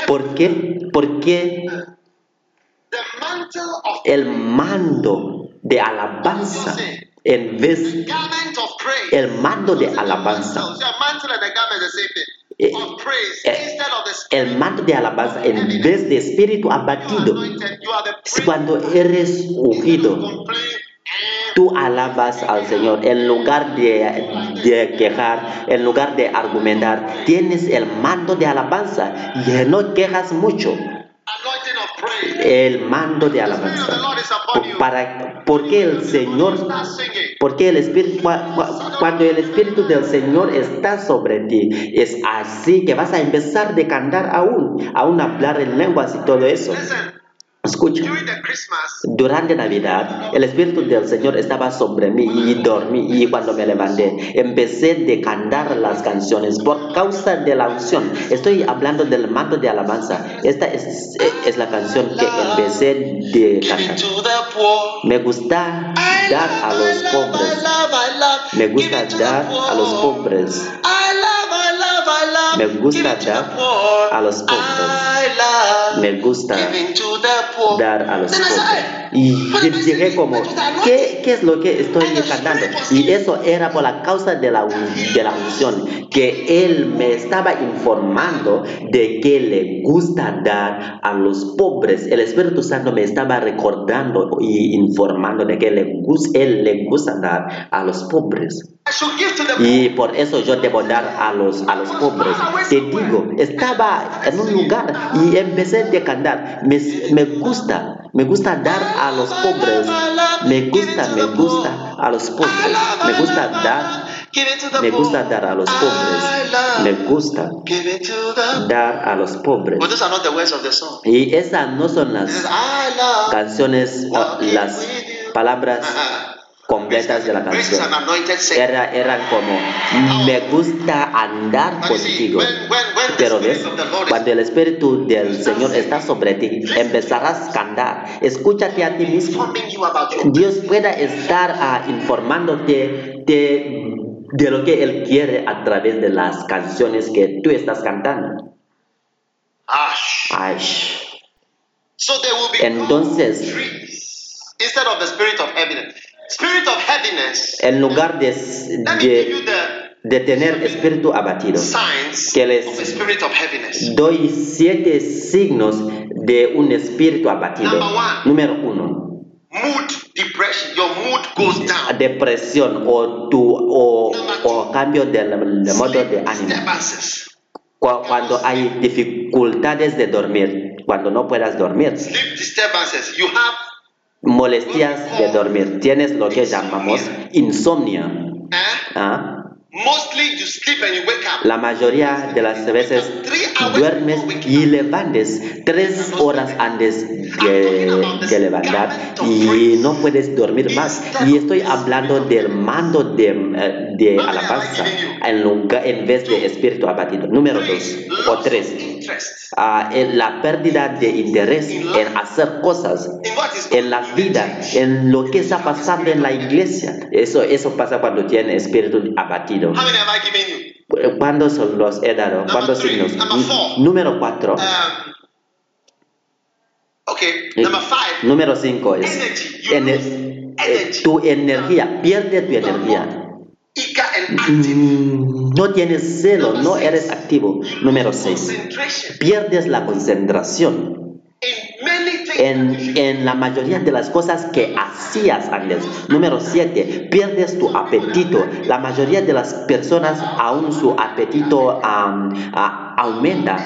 ¿Por qué? Porque el mando de alabanza en vez el mando de alabanza Eh, eh, el manto de alabanza en vez de espíritu abatido. Cuando eres ungido, tú alabas al Señor en lugar de, de quejar, en lugar de argumentar. Tienes el mando de alabanza y no quejas mucho. El mando de alabanza. Para, porque el Señor, porque el Espíritu, cua- cua- cuando el Espíritu del Señor está sobre ti, es así que vas a empezar de cantar aún, aún hablar en lenguas y todo eso. Escucha. During the Christmas, Durante Navidad, el Espíritu del Señor estaba sobre mí y dormí y cuando me levanté empecé de cantar las canciones por causa de la unción. Estoy hablando del manto de alabanza. Esta es, es la canción que empecé de cantar. Me gusta dar a los pobres. Me gusta dar a los pobres. Me gusta dar a los pobres. Me gusta dar a los pobres. Y "What am I llegué como, ¿qué, ¿qué es lo que estoy was Y eso era por la causa de la, de la unción, que Él me estaba informando de que le gusta dar a los pobres. El Espíritu Santo me estaba recordando y informando de que le Él le gusta dar a los pobres. Y por eso yo debo dar a los, a los pobres. Te digo, estaba en un lugar y empecé a cantar. Me, me gusta, me gusta dar a los pobres. Me gusta, me gusta a los pobres. Me gusta dar, me gusta dar a los pobres. Me gusta dar a los pobres. Song. Y esas no son las canciones, o las palabras completas de la canción. Era, eran como, me gusta andar contigo. Pero ves, cuando el Espíritu del Señor está sobre ti, empezarás a cantar. Escúchate a ti mismo. Dios pueda estar ah, informándote de, de lo que Él quiere a través de las canciones que tú estás cantando. ash. Ay, Entonces- en lugar de, de, de tener espíritu abatido, que les- of the spirit of heaviness. doy siete signos de un espíritu abatido. Número uno. Mood depression. Your mood goes down. depresión o tu o, o cambio del, del modo de ánimo cuando hay dificultades de dormir cuando no puedas dormir Sleep disturbances. You have molestias de dormir tienes lo que llamamos insomnio eh? ¿ah? Mostly you sleep and you wake up. la mayoría de las veces duermes y levantes tres horas antes de, de levantar y no puedes dormir más. y estoy hablando del mando de, eh, de alabanza en, lugar, en vez de espíritu abatido. Número dos o tres. ah, en la pérdida de interés en hacer cosas en la vida, en lo que está pasando en la iglesia. Eso, eso pasa cuando tiene espíritu abatido. You? ¿Cuántos son los he dado? ¿Cuántos signos? Número cuatro. Um, okay, Eh, number five. Número cinco es Energy. You ener- eh, tu energía, pierde tu energía. Mm, No tienes celo, no eres activo. Número seis. Concentration Pierdes la concentración en, en la mayoría de las cosas que hacías antes. Número 7. Pierdes tu apetito. La mayoría de las personas aún su apetito am, a- aumenta.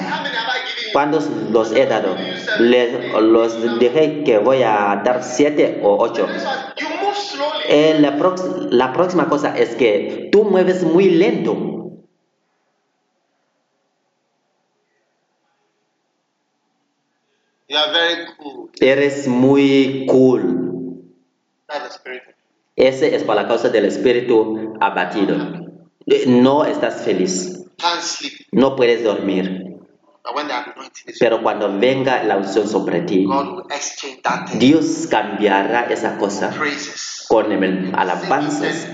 ¿Cuántos los he dado? Les, los dije que voy a dar 7 o 8. This one, you move slowly. Eh, la, la próxima cosa es que tú mueves muy lento. You are very cool. Eres muy cool. That's the spirit. Ese es por la causa del espíritu abatido. No estás feliz, Can't sleep. no puedes dormir, pero cuando venga la unción sobre ti. Dios cambiará esa cosa con el- alabanzas.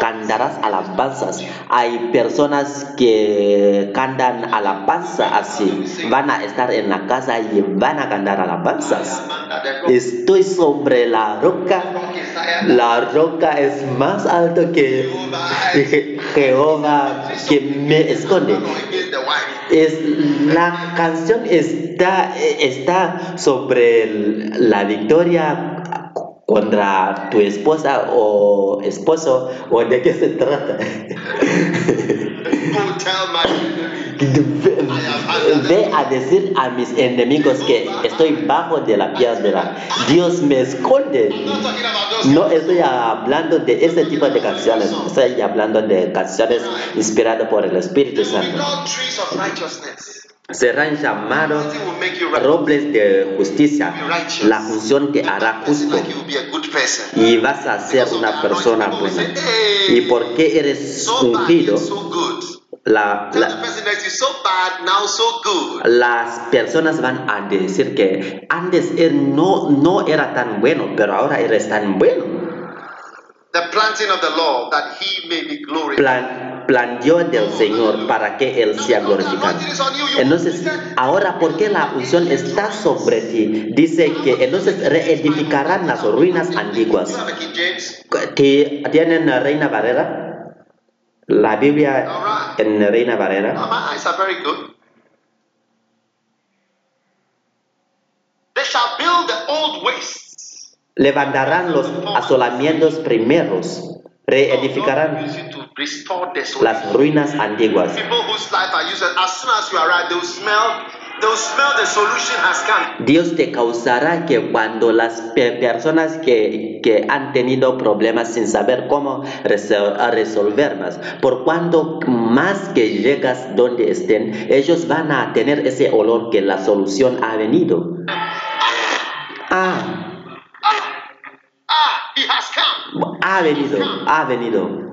Cantarás alabanzas. Hay personas que cantan alabanza así. Van a estar en la casa y van a cantar alabanzas. Estoy sobre la roca. La roca es más alto que Je- Jehová que me esconde. Es, la canción está, está sobre la victoria contra tu esposa o esposo o de qué se trata. Ve, a decir a mis enemigos que estoy bajo de la piedra. Dios me esconde. No estoy hablando de ese tipo de canciones, estoy hablando de canciones inspiradas por el Espíritu Santo. Serán llamados robles de justicia. La función te hará justo y vas a ser una persona buena. ¿Y por qué eres ungido? La, la- las personas van a decir que antes él no, no era tan bueno, pero ahora eres tan bueno. The planting of the law that he may be glorified. Plan, planteó del Señor para que Él sea glorificado. Entonces, ahora, ¿por qué la unción está sobre ti? Dice que entonces reedificarán las ruinas antiguas. ¿Tienen Reina Valera? La Biblia en Reina Oh, Valera. my eyes are very good. They shall build the old wastes. Levantarán los asolamientos primeros. Reedificarán las ruinas antiguas. Dios te causará que cuando las pe- personas que, que han tenido problemas sin saber cómo resolverlas, por cuanto más que llegas donde estén, ellos van a tener ese olor que la solución ha venido. Has come. ha venido, ha venido.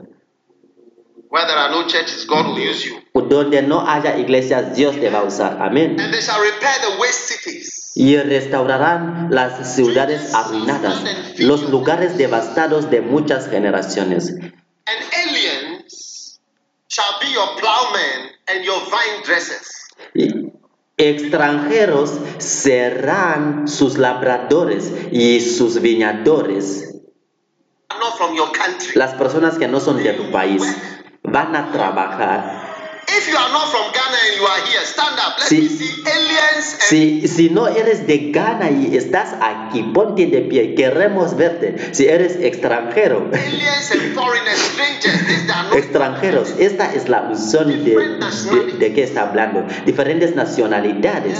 Where there are no churches, God will use you. Donde no haya iglesias, Dios te va a usar. Amén. And they shall repair the waste cities. y restaurarán las ciudades arruinadas, los lugares devastados de muchas generaciones. And aliens shall be your plowmen and your vine dressers. Y extranjeros serán sus labradores y sus viñadores. Not from your country. Las personas que no son de tu país van a trabajar. If you are not from Ghana and you are here, stand up. Let Sí. me see aliens and Si, si no eres de Ghana y estás aquí, ponte de pie, queremos verte. Si eres extranjero, extranjeros, esta es la unción de, de, de qué está hablando. Diferentes nacionalidades.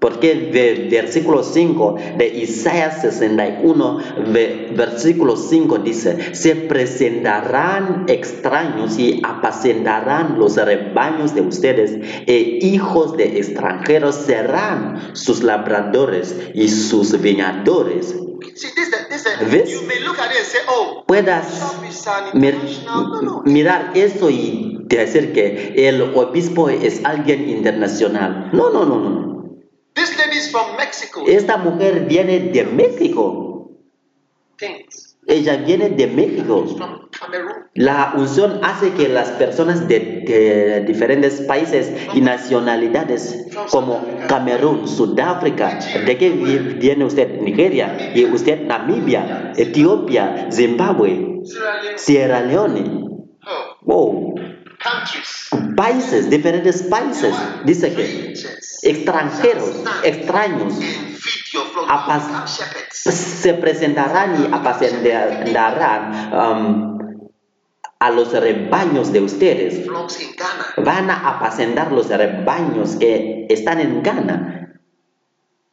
Porque el versículo 5 de Isaías 61, ve- versículo 5 dice, se presentarán extraños y apacentarán los rebaños de ustedes, e hijos de extranjeros serán sus labradores y sus viñadores. ¿Ves? oh, Puedas mir- mirar eso y decir que el obispo es alguien internacional. No, no, no, no. This lady is from Mexico. Esta mujer viene de México. Ella viene de México. From. La unción hace que las personas de, de diferentes países y nacionalidades como Camerún, Sudáfrica, ¿de qué vi- viene usted? Nigeria, y usted Namibia, Etiopía, Zimbabue, Sierra Leone. Oh, countries. Países, diferentes países. Dice que extranjeros, extraños, shepherds. se presentarán y apacentarán um, a los rebaños de ustedes. Van a apacentar los rebaños que están en Ghana.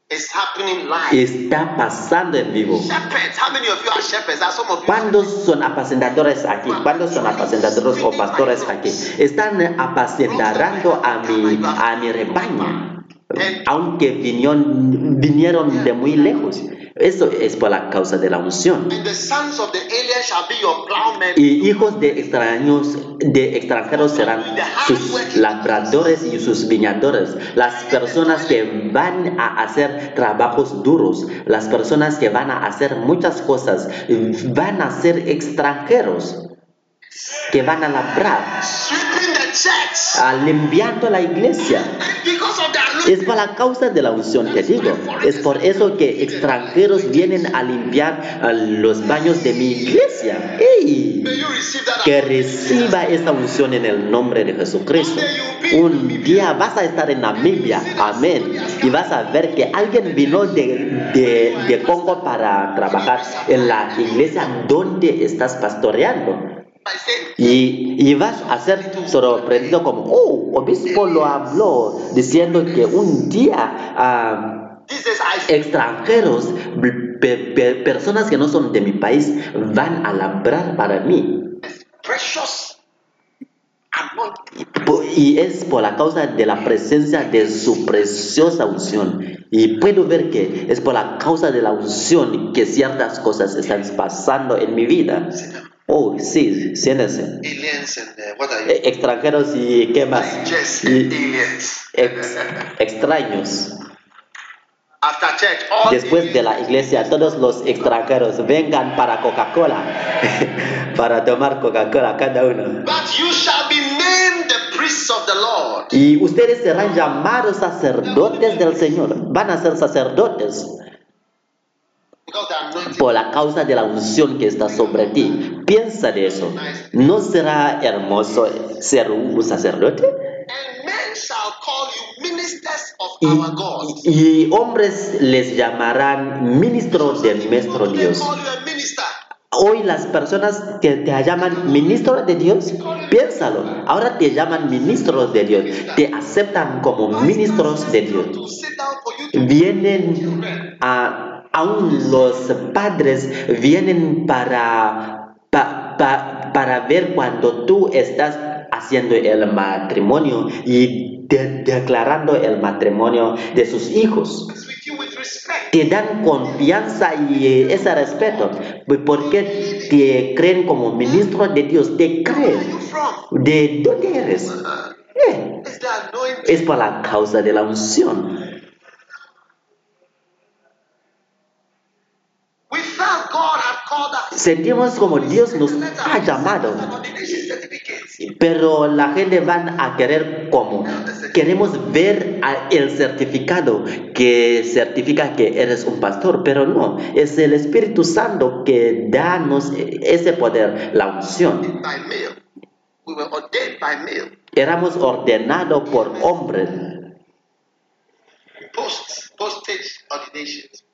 It's happening live. Está pasando en vivo. Shepherds. How many of you are shepherds? Are some of you? ¿Cuántos son apacentadores aquí? ¿Cuántos son apacentadores o pastores aquí? Están apacentarando a mi, a mi rebaño, aunque vinieron, vinieron de muy lejos. Eso es por la causa de la unción. And the sons of the alien shall be your plowmen. Y hijos de extraños, de extranjeros serán sus labradores y sus viñadores, las personas que van a hacer trabajos duros, las personas que van a hacer muchas cosas, van a ser extranjeros que van a labrar, Sweeping the church. a limpiando la iglesia. Es por la causa de la unción, te digo. Es por eso que extranjeros vienen a limpiar los baños de mi iglesia. ¡Ey! Que reciba esta unción en el nombre de Jesucristo. Un día vas a estar en Namibia, amén, y vas a ver que alguien vino de, de, de Congo para trabajar en la iglesia donde estás pastoreando. Y, y vas a ser sorprendido como, oh, obispo lo habló, diciendo que un día extranjeros, pe- pe- personas que no son de mi país, van a labrar para mí. Y es por la causa de la presencia de su preciosa unción. Y puedo ver que es por la causa de la unción que ciertas cosas están pasando en mi vida. Oh, sí, siéntense. Aliens and uh, what are you? E- Extranjeros y qué más. Just Y aliens. ex- extraños. After church, all Después de la iglesia, todos los extranjeros vengan para Coca-Cola, para tomar Coca-Cola cada uno. But you shall be named the priests of the Lord. Y ustedes serán llamados sacerdotes del Señor. Van a ser sacerdotes. Por la causa de la unción que está sobre ti. Piensa de eso. ¿No será hermoso ser un sacerdote? Y, y- hombres les llamarán ministros de nuestro Dios. Hoy las personas que te llaman ministro de Dios, piénsalo, ahora te llaman ministros de Dios, te aceptan como ministros de Dios. Vienen a, aún los padres vienen para, pa- pa- para ver cuando tú estás haciendo el matrimonio y de- declarando el matrimonio de sus hijos te dan confianza y ese respeto, porque te creen como ministro de Dios, te creen. ¿De dónde eres? Uh, Eh, es por la causa de la unción. Sentimos como Dios nos ha llamado, pero la gente van a querer como queremos ver el certificado que certifica que eres un pastor, pero no, es el Espíritu Santo que danos ese poder, la unción. Éramos ordenados por hombres, Post, postage ordinations. But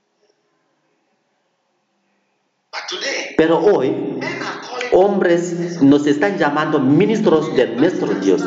today, pero hoy hombres nos están llamando ministros de nuestro Dios.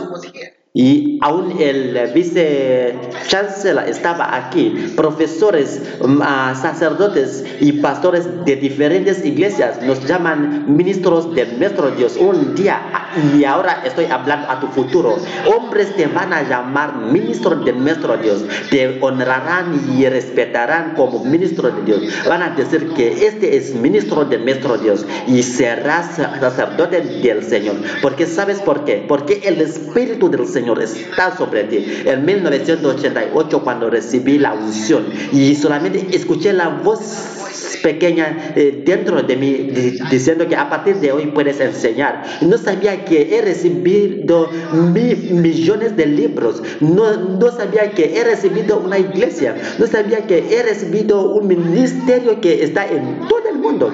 Y aún el vice chancellor estaba aquí, profesores, mm, ah, sacerdotes y pastores de diferentes iglesias nos llaman ministros de nuestro Dios un día. ah, Y ahora estoy hablando a tu futuro. Hombres te van a llamar ministro de nuestro Dios. Te honrarán y respetarán como ministro de Dios. Van a decir que este es ministro de nuestro Dios y serás sacerdote del Señor. Porque sabes por qué? Porque el Espíritu del Señor está sobre ti. En 1988 cuando recibí la unción y solamente escuché la voz pequeña eh, dentro de mí di- diciendo que a partir de hoy puedes enseñar. No sabía que he recibido mi- millones de libros. No, no sabía que he recibido una iglesia. No sabía que he recibido un ministerio que está en todo el mundo.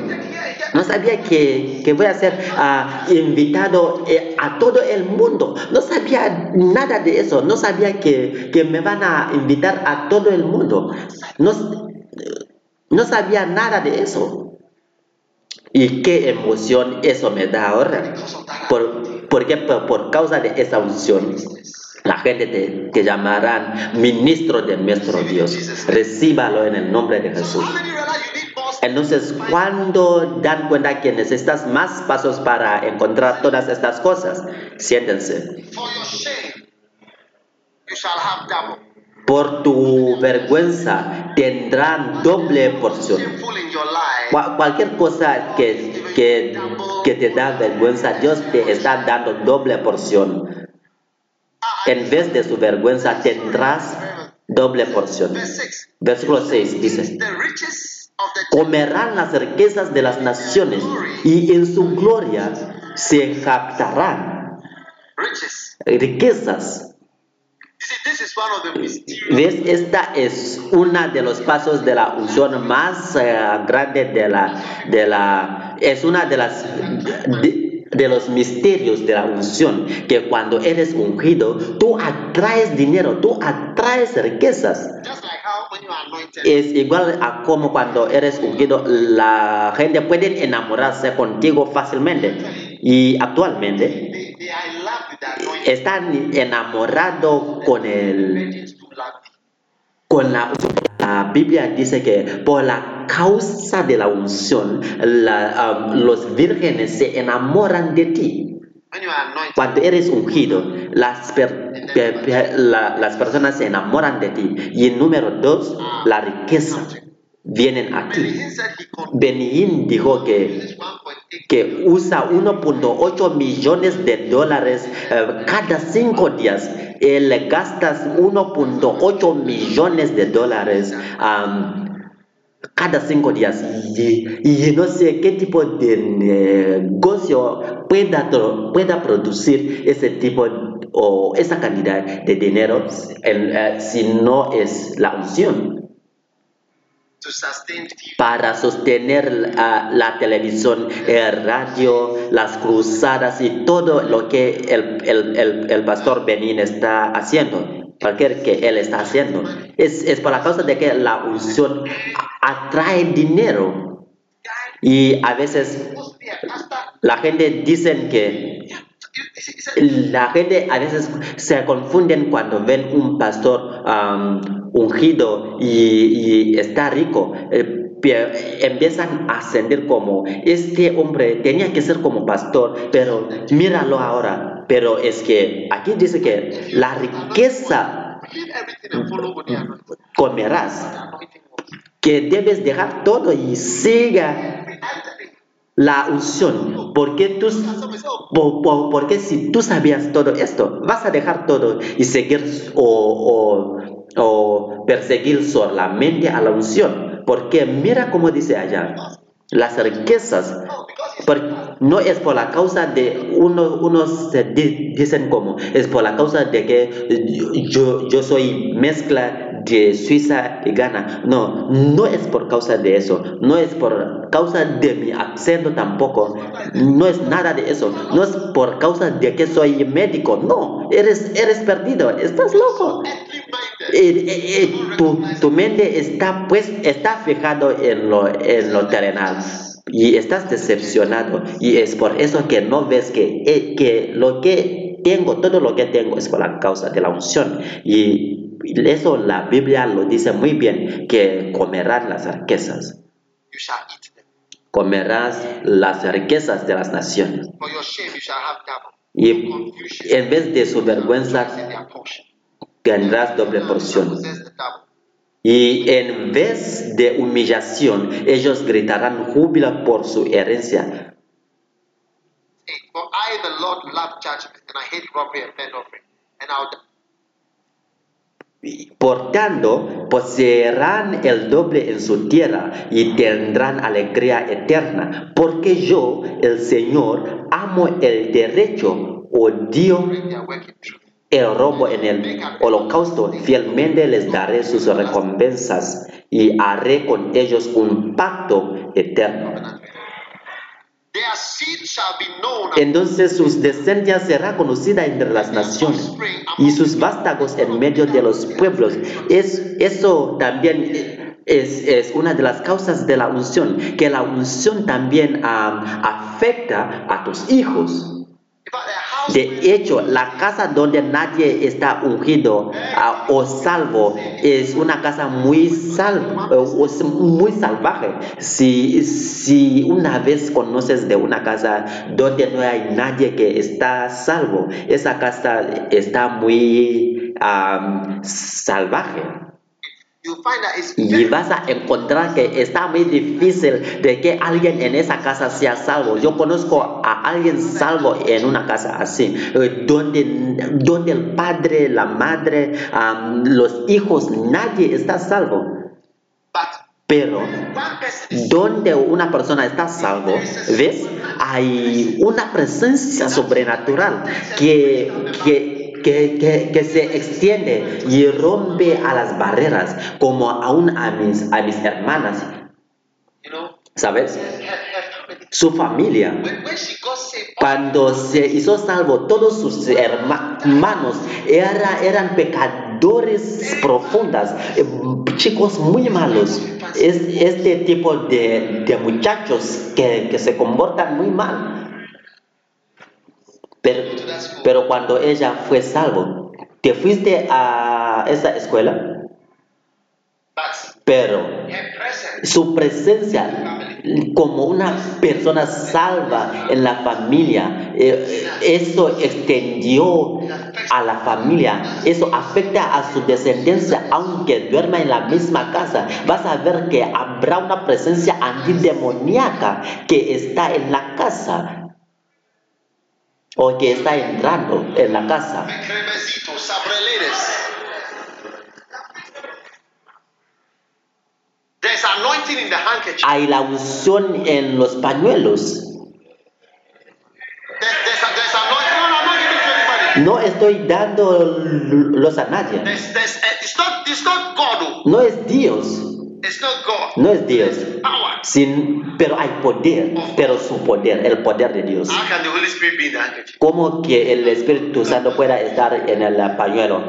No sabía que, que voy a ser ah, invitado eh, a todo el mundo. No sabía nada de eso. No sabía que, que me van a invitar a todo el mundo. No, no sabía nada de eso. Y qué emoción eso me da ahora. Por, porque por, por causa de esa unción, la gente te, te llamarán ministro de nuestro Dios. Recíbalo en el nombre de Jesús. Entonces, cuando dan cuenta que necesitas más pasos para encontrar todas estas cosas, siéntense. for your shame? You shall have double. Por tu vergüenza tendrán doble porción. Cualquier cosa que, que, te da vergüenza, Dios te está dando doble porción. En vez de su vergüenza tendrás doble porción. Verse 6. Versículo 6 dice. Comerán las riquezas de las naciones y en su gloria se jactarán. Riquezas. ¿Ves? Esta es una de los pasos de la unción más eh, grande de la, de la, es una de las, de, de los misterios de la unción, que cuando eres ungido, tú atraes dinero, tú atraes riquezas. Es igual a como cuando eres ungido, la gente puede enamorarse contigo fácilmente. Y actualmente están enamorados con el, Virgins do love you. Con la, Biblia dice que por la causa de la unción, la, um, los vírgenes se enamoran de ti. Cuando eres ungido, las personas se enamoran de ti. Y número dos, la riqueza vienen a ti. Benin dijo que, 1.8 que usa 1.8 millones de dólares eh, cada cinco días. Él gastas 1.8 millones de dólares cada cinco días. Y, y no sé qué tipo de negocio pueda, producir ese tipo o esa cantidad de dinero eh, si no es la unción. Para sostener la televisión, el radio, las cruzadas y todo lo que el, el- el- pastor Benín está haciendo, cualquier que él está haciendo. Es, es por la causa de que la unción atrae dinero y a veces la gente dice que la gente a veces se confunden cuando ven un pastor am, ungido y, está rico. Eh, pie- empiezan a sentir como este hombre tenía que ser como pastor, pero míralo ahora. Pero es que aquí dice que la riqueza comerás, que debes dejar todo y siga la unción, porque tú Porque si tú sabías todo esto, vas a dejar todo y seguir o, o- perseguir solamente a la unción. Porque mira cómo dice allá, las riquezas no, es por la causa de uno, unos dicen como es por la causa de que yo, yo soy mezcla de Suiza y Ghana no no es por causa de eso no es por causa de mi acento tampoco no es nada de eso no es por causa de que soy médico no eres eres perdido estás loco. Eh, tu, tu mente está pues está fijado en lo, en lo terrenal y estás decepcionado y es por eso que no ves que, eh, que lo que tengo todo lo que tengo es por la causa de la unción. Y eso la Biblia lo dice muy bien que comerás las riquezas. Comerás las riquezas de las naciones. Y en vez de su vergüenza tendrás doble porción. Y en vez de humillación, ellos gritarán júbilo por su herencia. Por tanto, poseerán el doble en su tierra y tendrán alegría eterna, porque yo, el Señor, amo el derecho, odio el robo en el holocausto, fielmente les daré sus recompensas y haré con ellos un pacto eterno. Entonces sus descendencia será conocida entre las naciones y sus vástagos en medio de los pueblos. Es, eso también es, es una de las causas de la unción, que la unción también am, afecta a tus hijos. De hecho, la casa donde nadie está ungido ah, o salvo es una casa muy, sal, muy salvaje. Si, si una vez conoces de una casa donde no hay nadie que está salvo, esa casa está muy ah, salvaje. Y vas a encontrar que está muy difícil de que alguien en esa casa sea salvo. Yo conozco a alguien salvo en una casa así, eh, donde, donde el padre, la madre, los hijos, nadie está salvo. Pero donde una persona está salvo, ¿ves? Hay una presencia sobrenatural que, que, que, que, que se extiende y rompe a las barreras, como aún a mis, a mis hermanas, ¿sabes? Su familia. Cuando se hizo salvo, todos sus herma- hermanos era- eran pecadores profundas, chicos muy malos. Es este tipo de, de muchachos que, que se comportan muy mal. Pero, cuando ella fue salvo, ¿te fuiste a esa escuela? Pero su presencia como una persona salva en la familia, eh, eso extendió a la familia, eso afecta a su descendencia, aunque duerma en la misma casa, vas a ver que habrá una presencia antidemoníaca que está en la casa o que está entrando en la casa. Hay la unción en los pañuelos. No, estoy dándolos a nadie. No es Dios. No es Dios. Sin, pero hay poder, pero su poder, el poder de Dios. How can the Holy Spirit be in the handkerchief? ¿Cómo que el Espíritu Santo pueda estar en el pañuelo?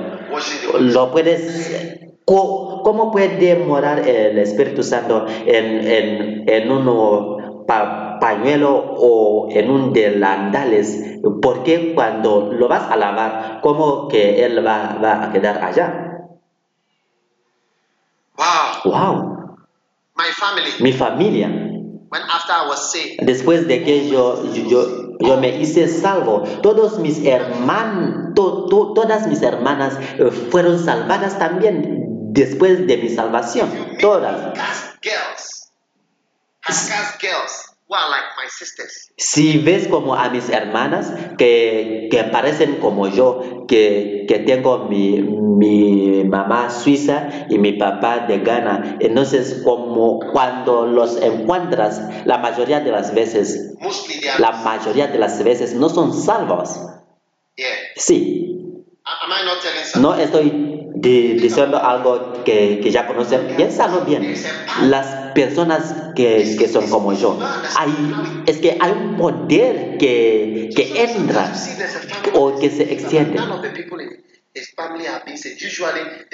Lo puedes, ¿Cómo puede morar el Espíritu Santo en, en, en un pa- pañuelo o en un delandales? Porque cuando lo vas a lavar, ¿cómo que él va, va a quedar allá? Wow. ¡Wow! My family, Mi familia, when after I was saved, después de que yo, yo, yo me hice salvo, todos mis hermanos, todas mis hermanas eh, fueron salvadas también después de mi salvación. Todas. girls, girls who are like my sisters. Si ves como a mis hermanas que, que parecen como yo, que, que tengo mi, mi mamá suiza y mi papá de Ghana, entonces como cuando los encuentras, la mayoría de las veces, la mayoría de las veces no son salvos. Sí, no estoy di- diciendo algo que, que ya conocen, piénsalo bien. Las personas que, que son como yo, hay, es que hay un poder que, que entra a o que se extiende.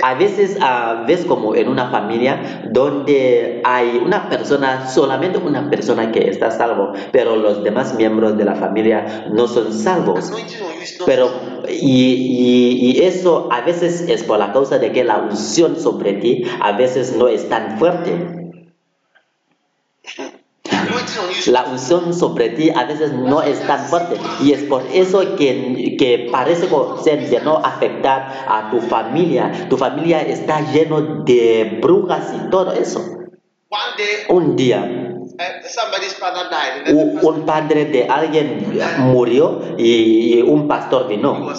A veces ah, ves como en una familia donde hay una persona, solamente una persona que está salvo, pero los demás miembros de la familia no son salvos. Pero, y, y- y eso a veces es por la causa de que la unción sobre ti a veces no es tan fuerte. anointing on you is La unción sobre ti a veces no es tan fuerte. Y es por eso que, que parece ser de no afectar a tu familia. Tu familia está lleno de brujas y todo eso. Un día, uh, un padre de alguien murió y, un pastor vino.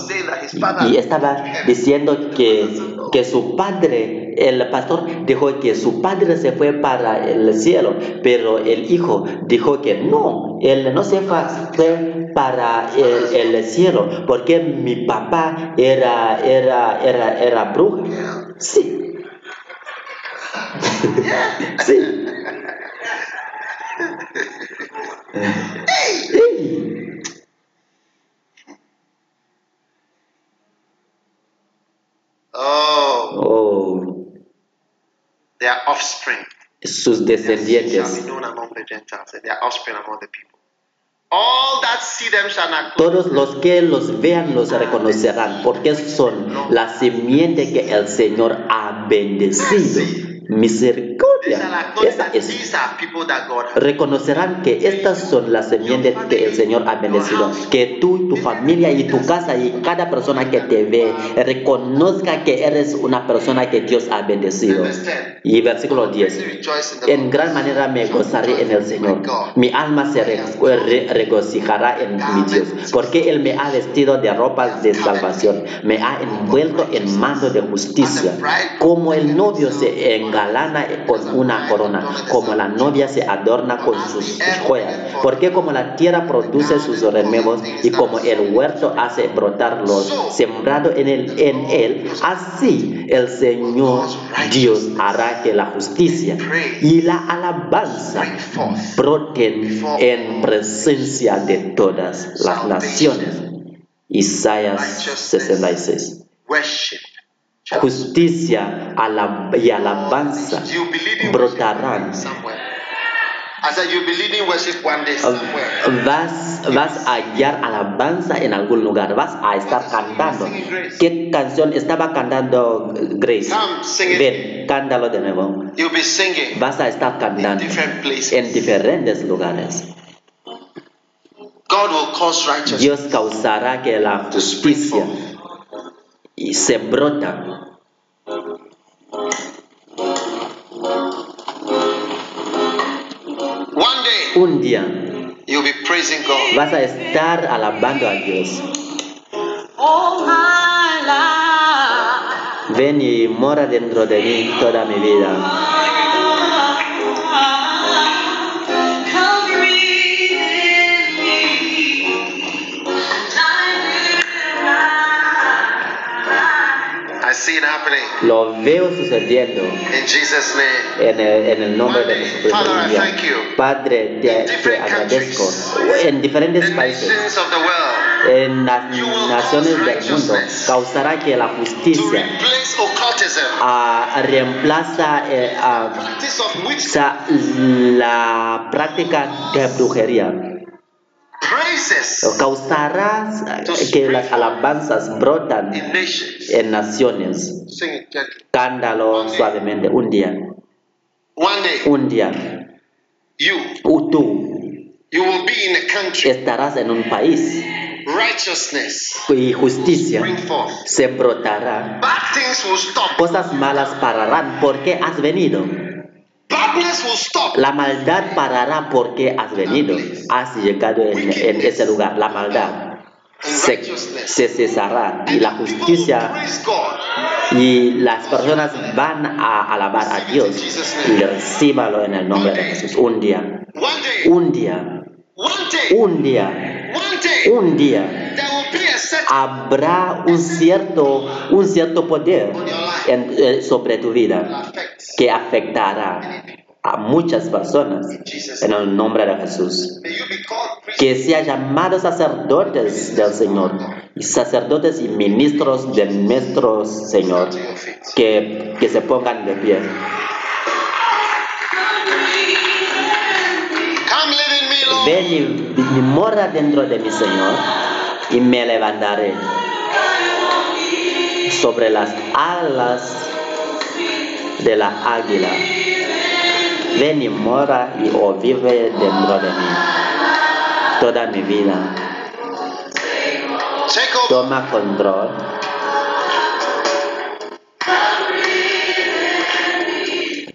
Y estaba diciendo que, que su padre, el pastor dijo que su padre se fue para el cielo, pero el hijo dijo que no, él no se fue, para el, el cielo, porque mi papá era, era, era, era bruja. Sí. sí. Oh, Oh, their offspring sus descendientes. be known among the Gentiles, and their offspring among the people. All that see them shall not Todos los que los vean los reconocerán, porque son la simiente que el Señor ha bendecido. Misericordia. Esa es. Reconocerán que estas son las semillas que el Señor ha bendecido. Que tú, tu familia y tu casa y cada persona que te ve reconozca que eres una persona que Dios ha bendecido. Verse 10. Y versículo 10. Rejoice in the En gran manera me gozaré en el Señor. Mi alma se re- re- regocijará en mi Dios, porque Él me ha vestido de ropas de salvación, me ha envuelto en mando de justicia. Como el novio se engalana con una corona, como la novia se adorna con sus joyas. Porque como la tierra produce sus remedios y como el huerto hace brotar lo sembrado en en él, así el Señor Dios hará que la justicia y la alabanza broten en presencia de todas las naciones. Isaías 66. Worship. Justicia ala- y alabanza brotarán. vas, vas a hallar alabanza en algún lugar, vas a estar cantando. ¿Qué canción estaba cantando Grace? Ven, cántalo de nuevo. You'll be singing Vas a estar cantando en diferentes lugares. God will cause righteousness Dios causará que la justicia. Y se brota. One day Un día you'll be praising God. vas a estar alabando a Dios. All my life. Ven y mora dentro de mí toda mi vida. See it happening Lo veo sucediendo in Jesus' name. en el, en el nombre de Jesucristo. Father, I thank you. Padre, te, te agradezco. En diferentes países, nations of the world en las naciones del mundo, causará que la justicia ah, reemplaza eh, la práctica de brujería. Praises Causará que las alabanzas brotan en naciones. Cándalo suavemente. Un día, One day, un día, tú you will be in a country. estarás en un país Righteousness y justicia se brotará. Bad things will stop. Cosas malas pararán porque has venido. La maldad parará porque has venido. Has llegado en, en ese lugar. La maldad se, cesará y la justicia y las personas van a alabar a Dios y recíbalo en el nombre de Jesús. Un día, un día, un día, un día. Habrá un cierto, un cierto poder eh, sobre tu vida que afectará a muchas personas en el nombre de Jesús. Que sea llamados sacerdotes del Señor y sacerdotes y ministros de nuestro Señor. Que, que se pongan de pie. Ven y, y mora dentro de mi Señor y me levantaré sobre las alas de la águila. Ven y mora y o vive dentro de mí toda mi vida. Toma control.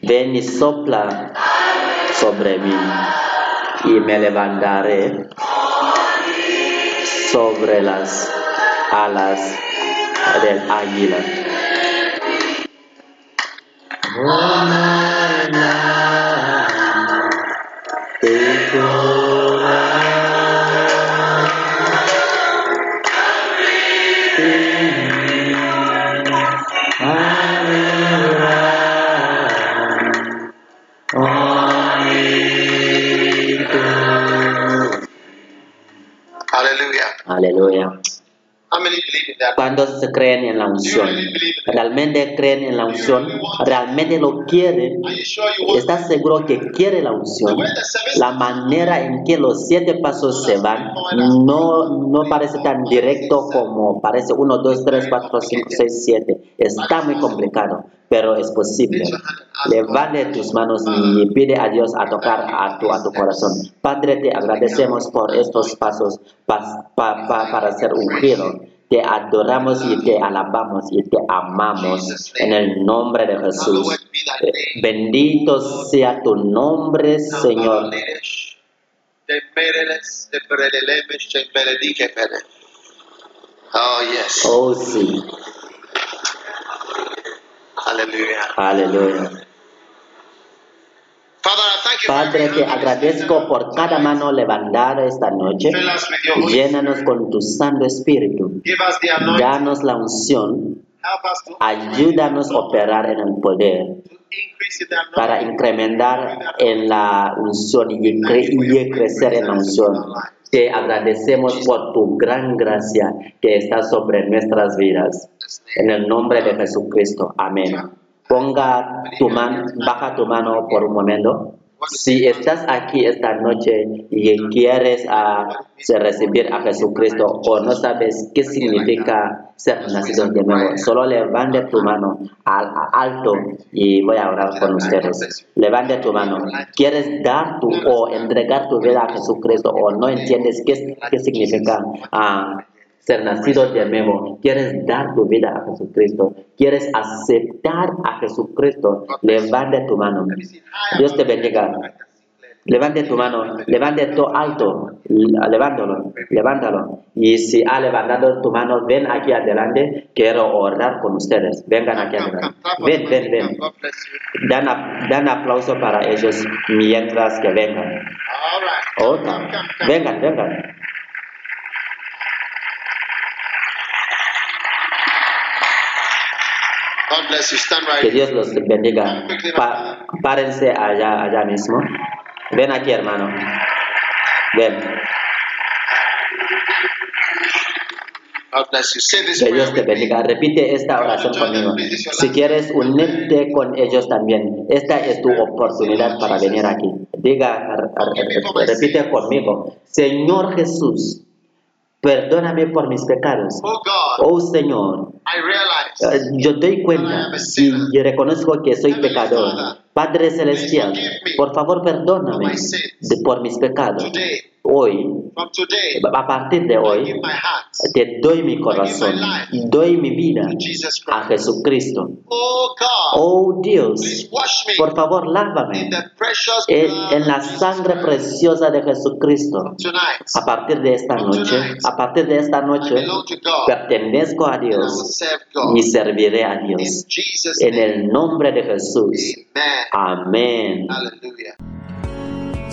Ven y sopla sobre mí y me levantaré sobre las alas del águila. Oh, my life, take over. Creen en la unción? ¿Realmente creen en la unción? ¿Realmente lo quieren? ¿Estás seguro que quiere la unción? La manera en que los siete pasos se van no, no parece tan directo como parece 1, 2, 3, 4, 5, 6, 7. Está muy complicado, pero es posible. Levante tus manos y pide a Dios a tocar a tu, a tu corazón. Padre, te agradecemos por estos pasos pa- pa- pa- para ser ungido. Te adoramos y te alabamos y te amamos en el nombre de Jesús. Eh, Bendito sea tu nombre, Señor. Oh, yes. Oh, sí. Hallelujah. Aleluya. Father, I thank you for Padre, te agradezco por cada mano levantada esta noche. Llénanos con tu Santo Espíritu. Danos la unción. Ayúdanos a operar en el poder para incrementar en la unción y, cre- y crecer en la unción. Te agradecemos por tu gran gracia que está sobre nuestras vidas. En el nombre de Jesucristo. Amén. Ponga tu mano, baja tu mano por un momento. Si estás aquí esta noche y quieres se- recibir a Jesucristo o no sabes qué significa ser nacido de nuevo, solo levante tu mano al alto y voy a orar con ustedes. Levante tu mano. ¿Quieres dar tu o entregar tu vida a Jesucristo o no entiendes qué, qué significa ah, ser nacido de nuevo? ¿Quieres dar tu vida a Jesucristo? ¿Quieres aceptar a Jesucristo? Levante tu mano. Dios te bendiga. Levante tu mano, levante tu alto, levántalo, levántalo. Y si ha levantado tu mano, ven aquí adelante, quiero orar con ustedes. Vengan aquí adelante. Ven, ven, ven. Dan, dan aplauso para ellos mientras que vengan. Otra. Vengan, vengan. God bless you. Stand right Que. Dios los bendiga. Pa- párense allá, allá mismo. Ven aquí, hermano. Ven. Que Dios te bendiga. Repite esta oración conmigo. Si quieres unirte con ellos también, esta es tu oportunidad para venir aquí. Diga, repite conmigo. Señor Jesús, perdóname por mis pecados. Oh God, Oh Señor, I realize eh, yo doy cuenta y, y reconozco que soy pecador. Padre Celestial, por favor perdóname de- por mis pecados. today, Hoy, a partir de hoy, te doy mi corazón, doy mi vida a. Jesucristo. Oh Oh Dios, por favor lávame en, la sangre preciosa de Jesucristo. A partir de esta noche, a partir de esta noche, pertenezco a Dios y serviré a Dios. En el nombre de Jesús. Amén.